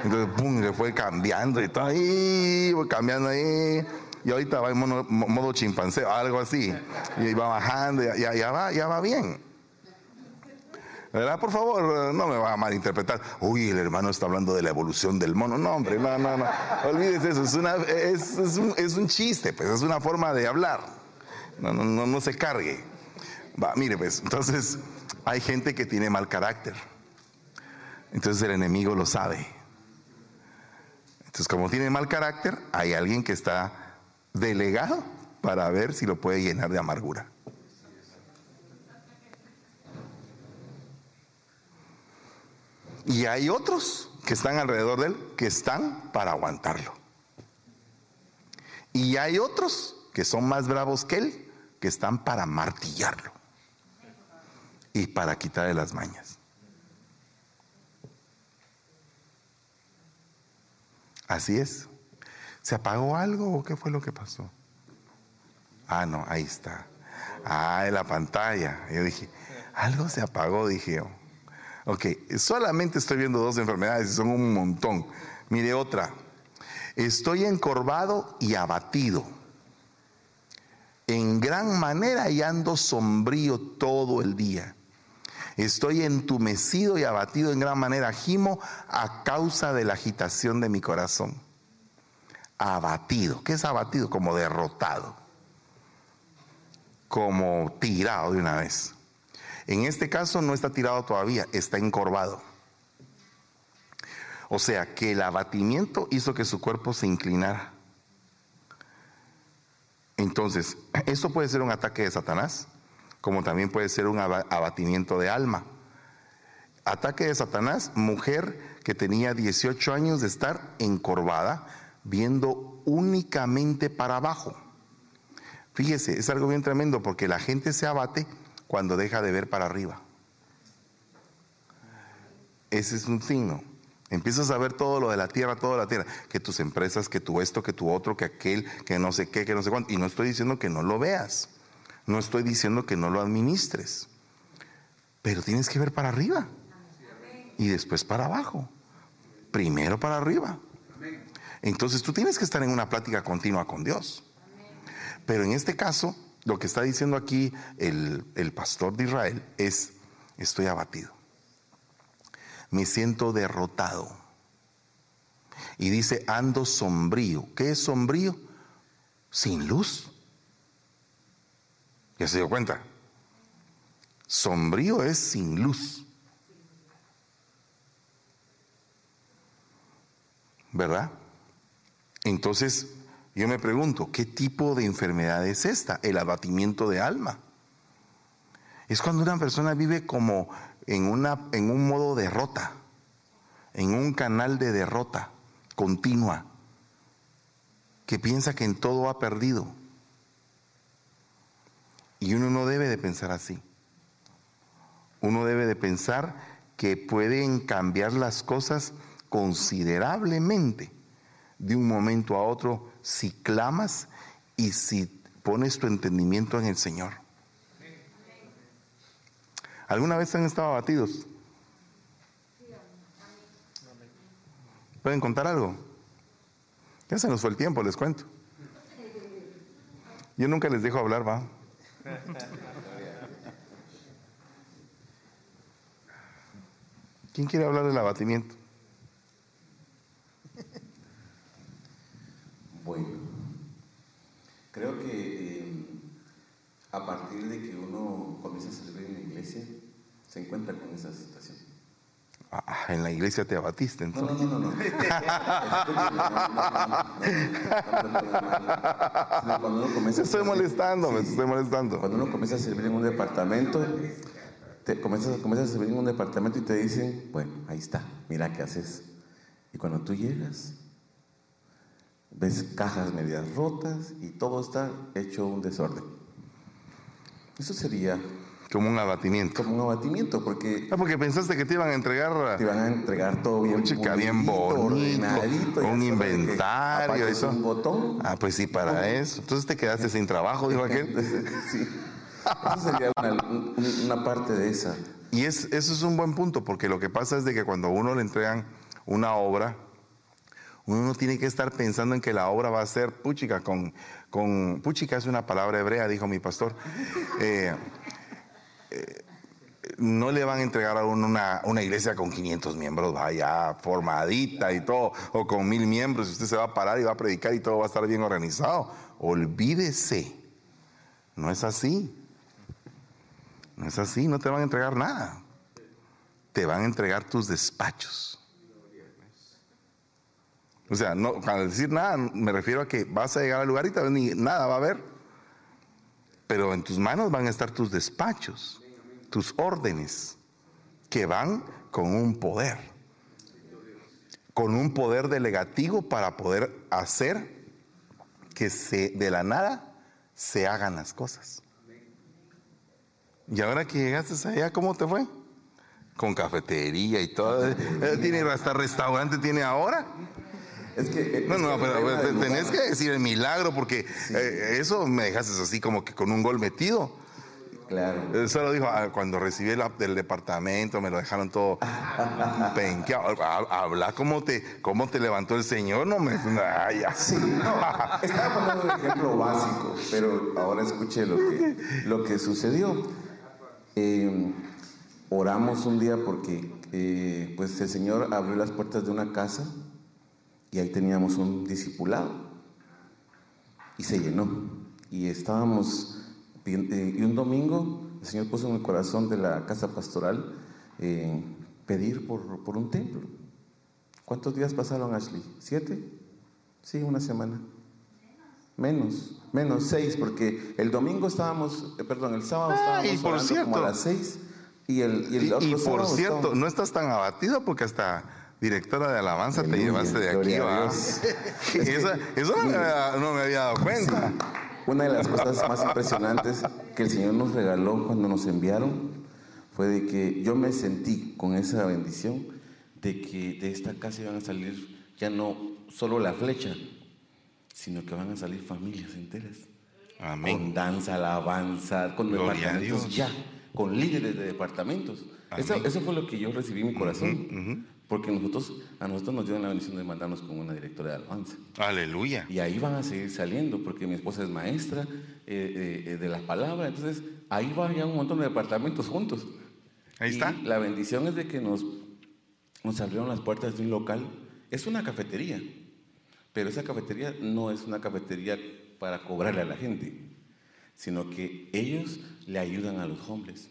entonces pum, le fue cambiando y todo ahí, cambiando ahí y ahorita va en modo, chimpancé, algo así, y va bajando, ya, ya, va, ya va bien. ¿Verdad? Por favor, no me va a malinterpretar. Uy, el hermano está hablando de la evolución del mono. No, hombre, no, no, no. Olvídese eso. Es, un, chiste, pues es una forma de hablar. No, no, no, no se cargue. Va, mire, pues, entonces hay gente que tiene mal carácter. Entonces el enemigo lo sabe. Entonces, como tiene mal carácter, hay alguien que está delegado para ver si lo puede llenar de amargura. Y hay otros que están alrededor de él que están para aguantarlo. Y hay otros que son más bravos que él que están para martillarlo y para quitarle las mañas. Así es. ¿Se apagó algo o qué fue lo que pasó? Ah, no, ahí está. Ah, en la pantalla. Yo dije, algo se apagó, dije yo. Ok, solamente estoy viendo dos enfermedades y son un montón. Mire otra. Estoy encorvado y abatido. En gran manera y ando sombrío todo el día. Estoy entumecido y abatido en gran manera. Gimo a causa de la agitación de mi corazón abatido. ¿Qué es abatido? Como derrotado, como tirado de una vez. En este caso no está tirado todavía, está encorvado. O sea que el abatimiento hizo que su cuerpo se inclinara. Entonces, esto puede ser un ataque de Satanás, como también puede ser un abatimiento de alma. Ataque de Satanás, mujer que tenía 18 años de estar encorvada, viendo únicamente para abajo. Fíjese, es algo bien tremendo porque la gente se abate cuando deja de ver para arriba. Ese es un signo. Empiezas a ver todo lo de la tierra, todo la tierra, que tus empresas, que tu esto, que tu otro, que aquel, que no sé qué, que no sé cuánto. Y no estoy diciendo que no lo veas, no estoy diciendo que no lo administres, pero tienes que ver para arriba y después para abajo. Primero para arriba. Entonces tú tienes que estar en una plática continua con Dios. Pero en este caso, lo que está diciendo aquí el, el pastor de Israel es, estoy abatido. Me siento derrotado. Y dice, ando sombrío. ¿Qué es sombrío? Sin luz. ¿Ya se dio cuenta? Sombrío es sin luz. ¿Verdad? Entonces, yo me pregunto, ¿qué tipo de enfermedad es esta? El abatimiento de alma. Es cuando una persona vive como en, una, en un modo derrota, en un canal de derrota continua, que piensa que en todo ha perdido. Y uno no debe de pensar así. Uno debe de pensar que pueden cambiar las cosas considerablemente de un momento a otro si clamas y si pones tu entendimiento en el Señor. ¿Alguna vez han estado abatidos? ¿Pueden contar algo? Ya se nos fue el tiempo, les cuento. Yo nunca les dejo hablar, va. ¿Quién quiere hablar del abatimiento? bueno. Creo que eh, a partir de que uno comienza a servir en la iglesia, se encuentra con esa situación. Ah, en la iglesia te abatiste entonces. No, no, no, no. no. Cuando estoy molestando, me estoy molestando. Cuando uno comienza a servir en un departamento, te comienzas, comienzas a servir en un departamento y te dicen, bueno, ahí está, mira qué haces. Y cuando tú llegas, ves cajas medias rotas y todo está hecho un desorden. Eso sería Como un abatimiento. como un abatimiento, porque Ah, porque pensaste que te iban a entregar te van a entregar todo bien, Chica, bien bonito, ordenadito, un inventario eso. un botón. Ah, pues sí, para eso. Entonces te quedaste sin trabajo, dijo aquel. sí. Eso sería una, un- una parte de esa. Y es, eso es un buen punto, porque lo que pasa es de que cuando a uno le entregan una obra, uno no tiene que estar pensando en que la obra va a ser puchica con, con puchica es una palabra hebrea, dijo mi pastor. Eh, eh, no le van a entregar a uno una, una iglesia con 500 miembros, vaya, formadita y todo, o con mil miembros, usted se va a parar y va a predicar y todo va a estar bien organizado. Olvídese, no es así. No es así, no te van a entregar nada. Te van a entregar tus despachos. O sea, no, al decir nada, me refiero a que vas a llegar al lugar y tal vez ni nada va a haber. Pero en tus manos van a estar tus despachos, tus órdenes, que van con un poder. Con un poder delegativo para poder hacer que se, de la nada se hagan las cosas. Y ahora que llegaste allá, ¿cómo te fue? Con cafetería y todo. Tiene hasta restaurante tiene ahora. Es que, eh, No, es no, que pero, tenés lugar- que decir el milagro porque eh, eso me dejaste así como que con un gol metido. Claro. Él solo dijo, ah, cuando recibí el app del departamento, me lo dejaron todo penqueado. Ha- Habla cómo te, cómo te levantó el Señor, no me... Ay. Sí, no, estaba poniendo un ejemplo básico, pero ahora escuché lo que, lo que sucedió. Eh, oramos un día porque eh, pues el Señor abrió las puertas de una casa y ahí teníamos un discipulado y se llenó. Y estábamos, eh, y un domingo el Señor puso en el corazón de la casa pastoral eh, pedir por, por un templo. ¿Cuántos días pasaron, Ashley? ¿Siete? Sí, una semana. Menos, menos seis, porque el domingo estábamos, eh, perdón, el sábado Ah, estábamos y por cierto- como a las seis y el, y el Y, otro y por sábado cierto, estábamos- no estás tan abatido porque hasta directora de alabanza te Aleluya, llevaste de aquí, ¿va? Dios. eso no, me había, no me había dado cuenta. Una de las cosas más impresionantes que el Señor nos regaló cuando nos enviaron fue de que yo me sentí con esa bendición de que de esta casa iban a salir ya no solo la flecha, sino que van a salir familias enteras. Amén. Con danza, alabanza, con Gloria departamentos ya. con líderes de departamentos. Eso, eso, fue lo que yo recibí en mi corazón. Porque nosotros, a nosotros nos dieron la bendición de mandarnos con una directora de alabanza. Aleluya. Y ahí van a seguir saliendo, porque mi esposa es maestra eh, eh, eh, de la palabra. Entonces, ahí van ya un montón de departamentos juntos. Ahí está. La bendición es de que nos, nos abrieron las puertas de un local. Es una cafetería, pero esa cafetería no es una cafetería para cobrarle a la gente, sino que ellos le ayudan a los hombres.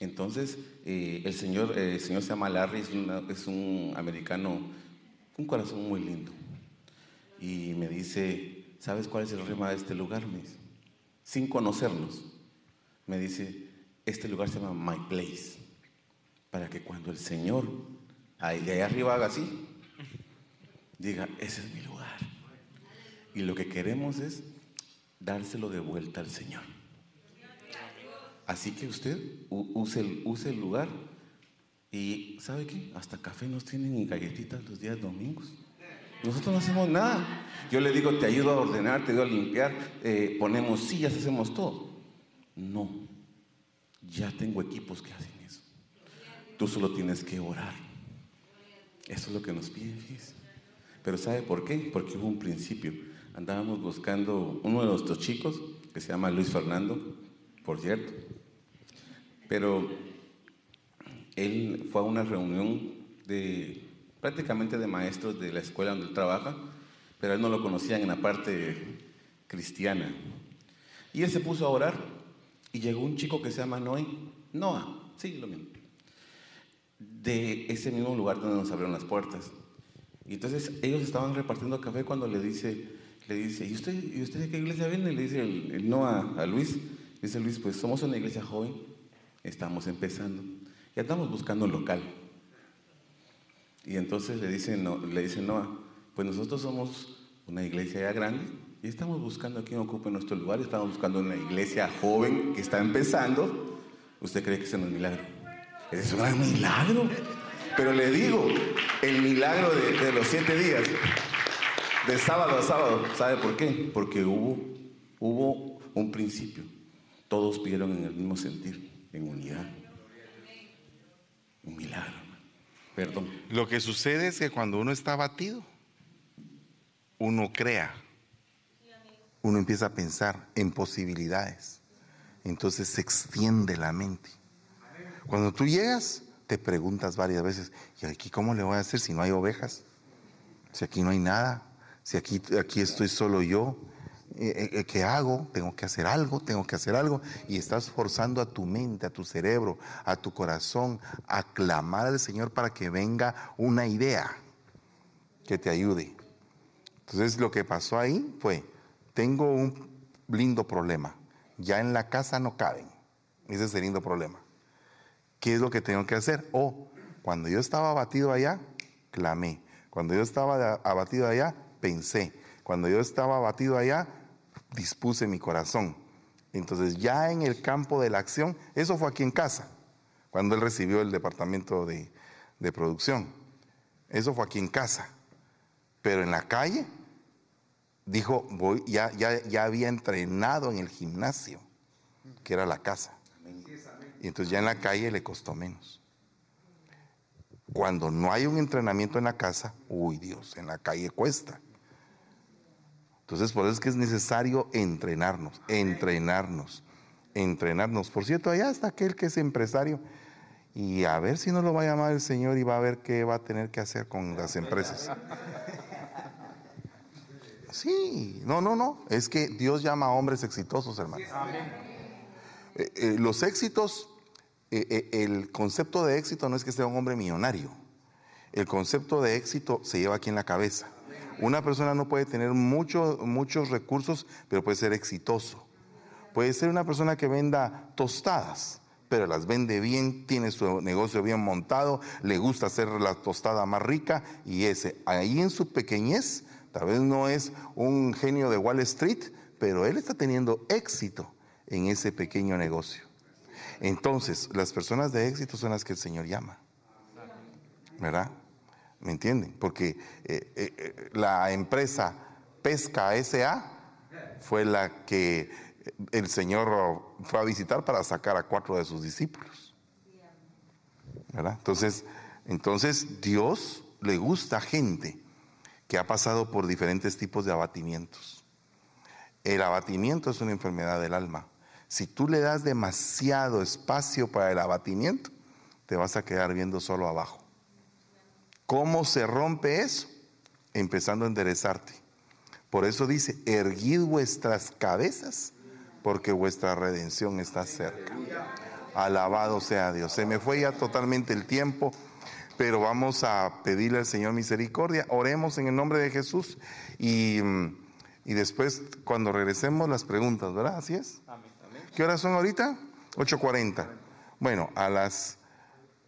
Entonces, eh, el, señor, eh, el señor se llama Larry, es, un americano, un corazón muy lindo. Y me dice, ¿sabes cuál es el rema de este lugar? sin conocernos, me dice, este lugar se llama My Place, para que cuando el Señor ahí, de ahí arriba haga así, diga, ese es mi lugar. Y lo que queremos es dárselo de vuelta al Señor. Así que usted use el, lugar y ¿sabe qué? Hasta café nos tienen y galletitas los días domingos. Nosotros no hacemos nada. Yo le digo, te ayudo a ordenar, te ayudo a limpiar, eh, ponemos sillas, hacemos todo. No, ya tengo equipos que hacen eso. Tú solo tienes que orar. Eso es lo que nos piden, fíjese. Pero ¿sabe por qué? Porque hubo un principio. Andábamos buscando uno de nuestros chicos, que se llama Luis Fernando, por cierto. Pero él fue a una reunión de prácticamente de maestros de la escuela donde él trabaja, pero él no lo conocían en la parte cristiana. Y él se puso a orar y llegó un chico que se llama Noé, Noah, sí, lo mismo, de ese mismo lugar donde nos abrieron las puertas. Y entonces ellos estaban repartiendo café cuando le dice, le dice, ¿y usted, ¿y usted de qué iglesia viene? Le dice el, Noah a Luis, dice Luis, pues somos una iglesia joven, estamos empezando y andamos buscando un local. Y entonces le dice, no, le dice Noah, pues nosotros somos una iglesia ya grande y estamos buscando a quien ocupe nuestro lugar, estamos buscando una iglesia joven que está empezando. ¿Usted cree que es un milagro? Es un gran milagro. Pero le digo, el milagro de, los siete días, de sábado a sábado, ¿sabe por qué? Porque hubo, hubo un principio. Todos pidieron en el mismo sentir en unidad. Un milagro. Perdón. Lo que sucede es que cuando uno está abatido, uno crea. Uno empieza a pensar en posibilidades. Entonces se extiende la mente. Cuando tú llegas, te preguntas varias veces, ¿y aquí cómo le voy a hacer si no hay ovejas? Si aquí no hay nada, si aquí, aquí estoy solo yo, eh, eh, eh, ¿qué hago? Tengo que hacer algo, tengo que hacer algo. Y estás forzando a tu mente, a tu cerebro, a tu corazón a clamar al Señor para que venga una idea que te ayude. Entonces lo que pasó ahí fue, tengo un lindo problema. Ya en la casa no caben. Ese es el lindo problema. ¿Qué es lo que tengo que hacer? O cuando yo estaba abatido allá, clamé. Cuando yo estaba abatido allá, pensé. Cuando yo estaba abatido allá, dispuse mi corazón. Entonces ya en el campo de la acción, eso fue aquí en casa, cuando él recibió el departamento de, producción. Eso fue aquí en casa. Pero en la calle, dijo, ya, ya, ya había entrenado en el gimnasio, que era la casa. Y entonces ya en la calle le costó menos. Cuando no hay un entrenamiento en la casa, uy Dios, en la calle cuesta. Entonces, por eso es que es necesario entrenarnos, entrenarnos, entrenarnos. Por cierto, allá está aquel que es empresario y a ver si no lo va a llamar el Señor y va a ver qué va a tener que hacer con las empresas. Sí, no, no, no. Es que Dios llama a hombres exitosos, hermano. Eh, eh, los éxitos, eh, el concepto de éxito no es que sea un hombre millonario. El concepto de éxito se lleva aquí en la cabeza. Una persona no puede tener muchos recursos, pero puede ser exitoso. Puede ser una persona que venda tostadas, pero las vende bien, tiene su negocio bien montado, le gusta hacer la tostada más rica y ese, ahí en su pequeñez, tal vez no es un genio de Wall Street, pero él está teniendo éxito en ese pequeño negocio. Entonces, las personas de éxito son las que el Señor llama. ¿Verdad? ¿Me entienden? Porque eh, eh, la empresa Pesca SA fue la que el Señor fue a visitar para sacar a cuatro de sus discípulos. Entonces, entonces Dios le gusta gente que ha pasado por diferentes tipos de abatimientos. El abatimiento es una enfermedad del alma. Si tú le das demasiado espacio para el abatimiento, te vas a quedar viendo solo abajo. ¿Cómo se rompe eso? Empezando a enderezarte. Por eso dice, erguid vuestras cabezas, porque vuestra redención está cerca. Alabado sea Dios. Se me fue ya totalmente el tiempo, pero vamos a pedirle al Señor misericordia. Oremos en el nombre de Jesús y, y después cuando regresemos las preguntas, ¿verdad? Así es. ¿Qué horas son ahorita? 8.40. Bueno, a las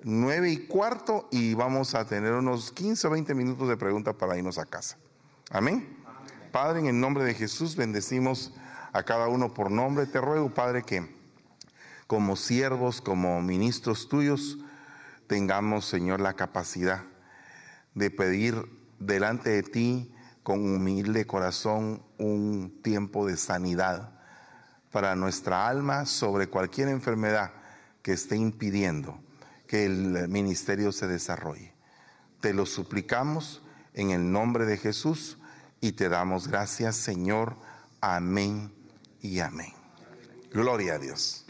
9 y cuarto y vamos a tener unos 15 o 20 minutos de preguntas para irnos a casa. Amén. Padre, en el nombre de Jesús bendecimos a cada uno por nombre. Te ruego, Padre, que como siervos, como ministros tuyos, tengamos, Señor, la capacidad de pedir delante de ti con humilde corazón un tiempo de sanidad para nuestra alma sobre cualquier enfermedad que esté impidiendo que el ministerio se desarrolle. Te lo suplicamos en el nombre de Jesús y te damos gracias, Señor. Amén y amén. Gloria a Dios.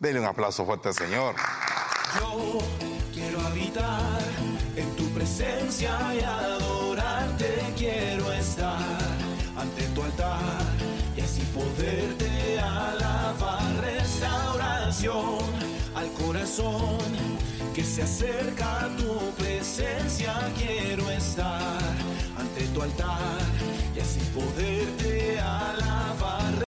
Denle un aplauso fuerte al Señor. Yo quiero habitar en tu presencia y adorarte. Quiero estar ante tu altar y así poderte alabar. Restauración al corazón se acerca tu presencia. Quiero estar ante tu altar y así poderte alabar.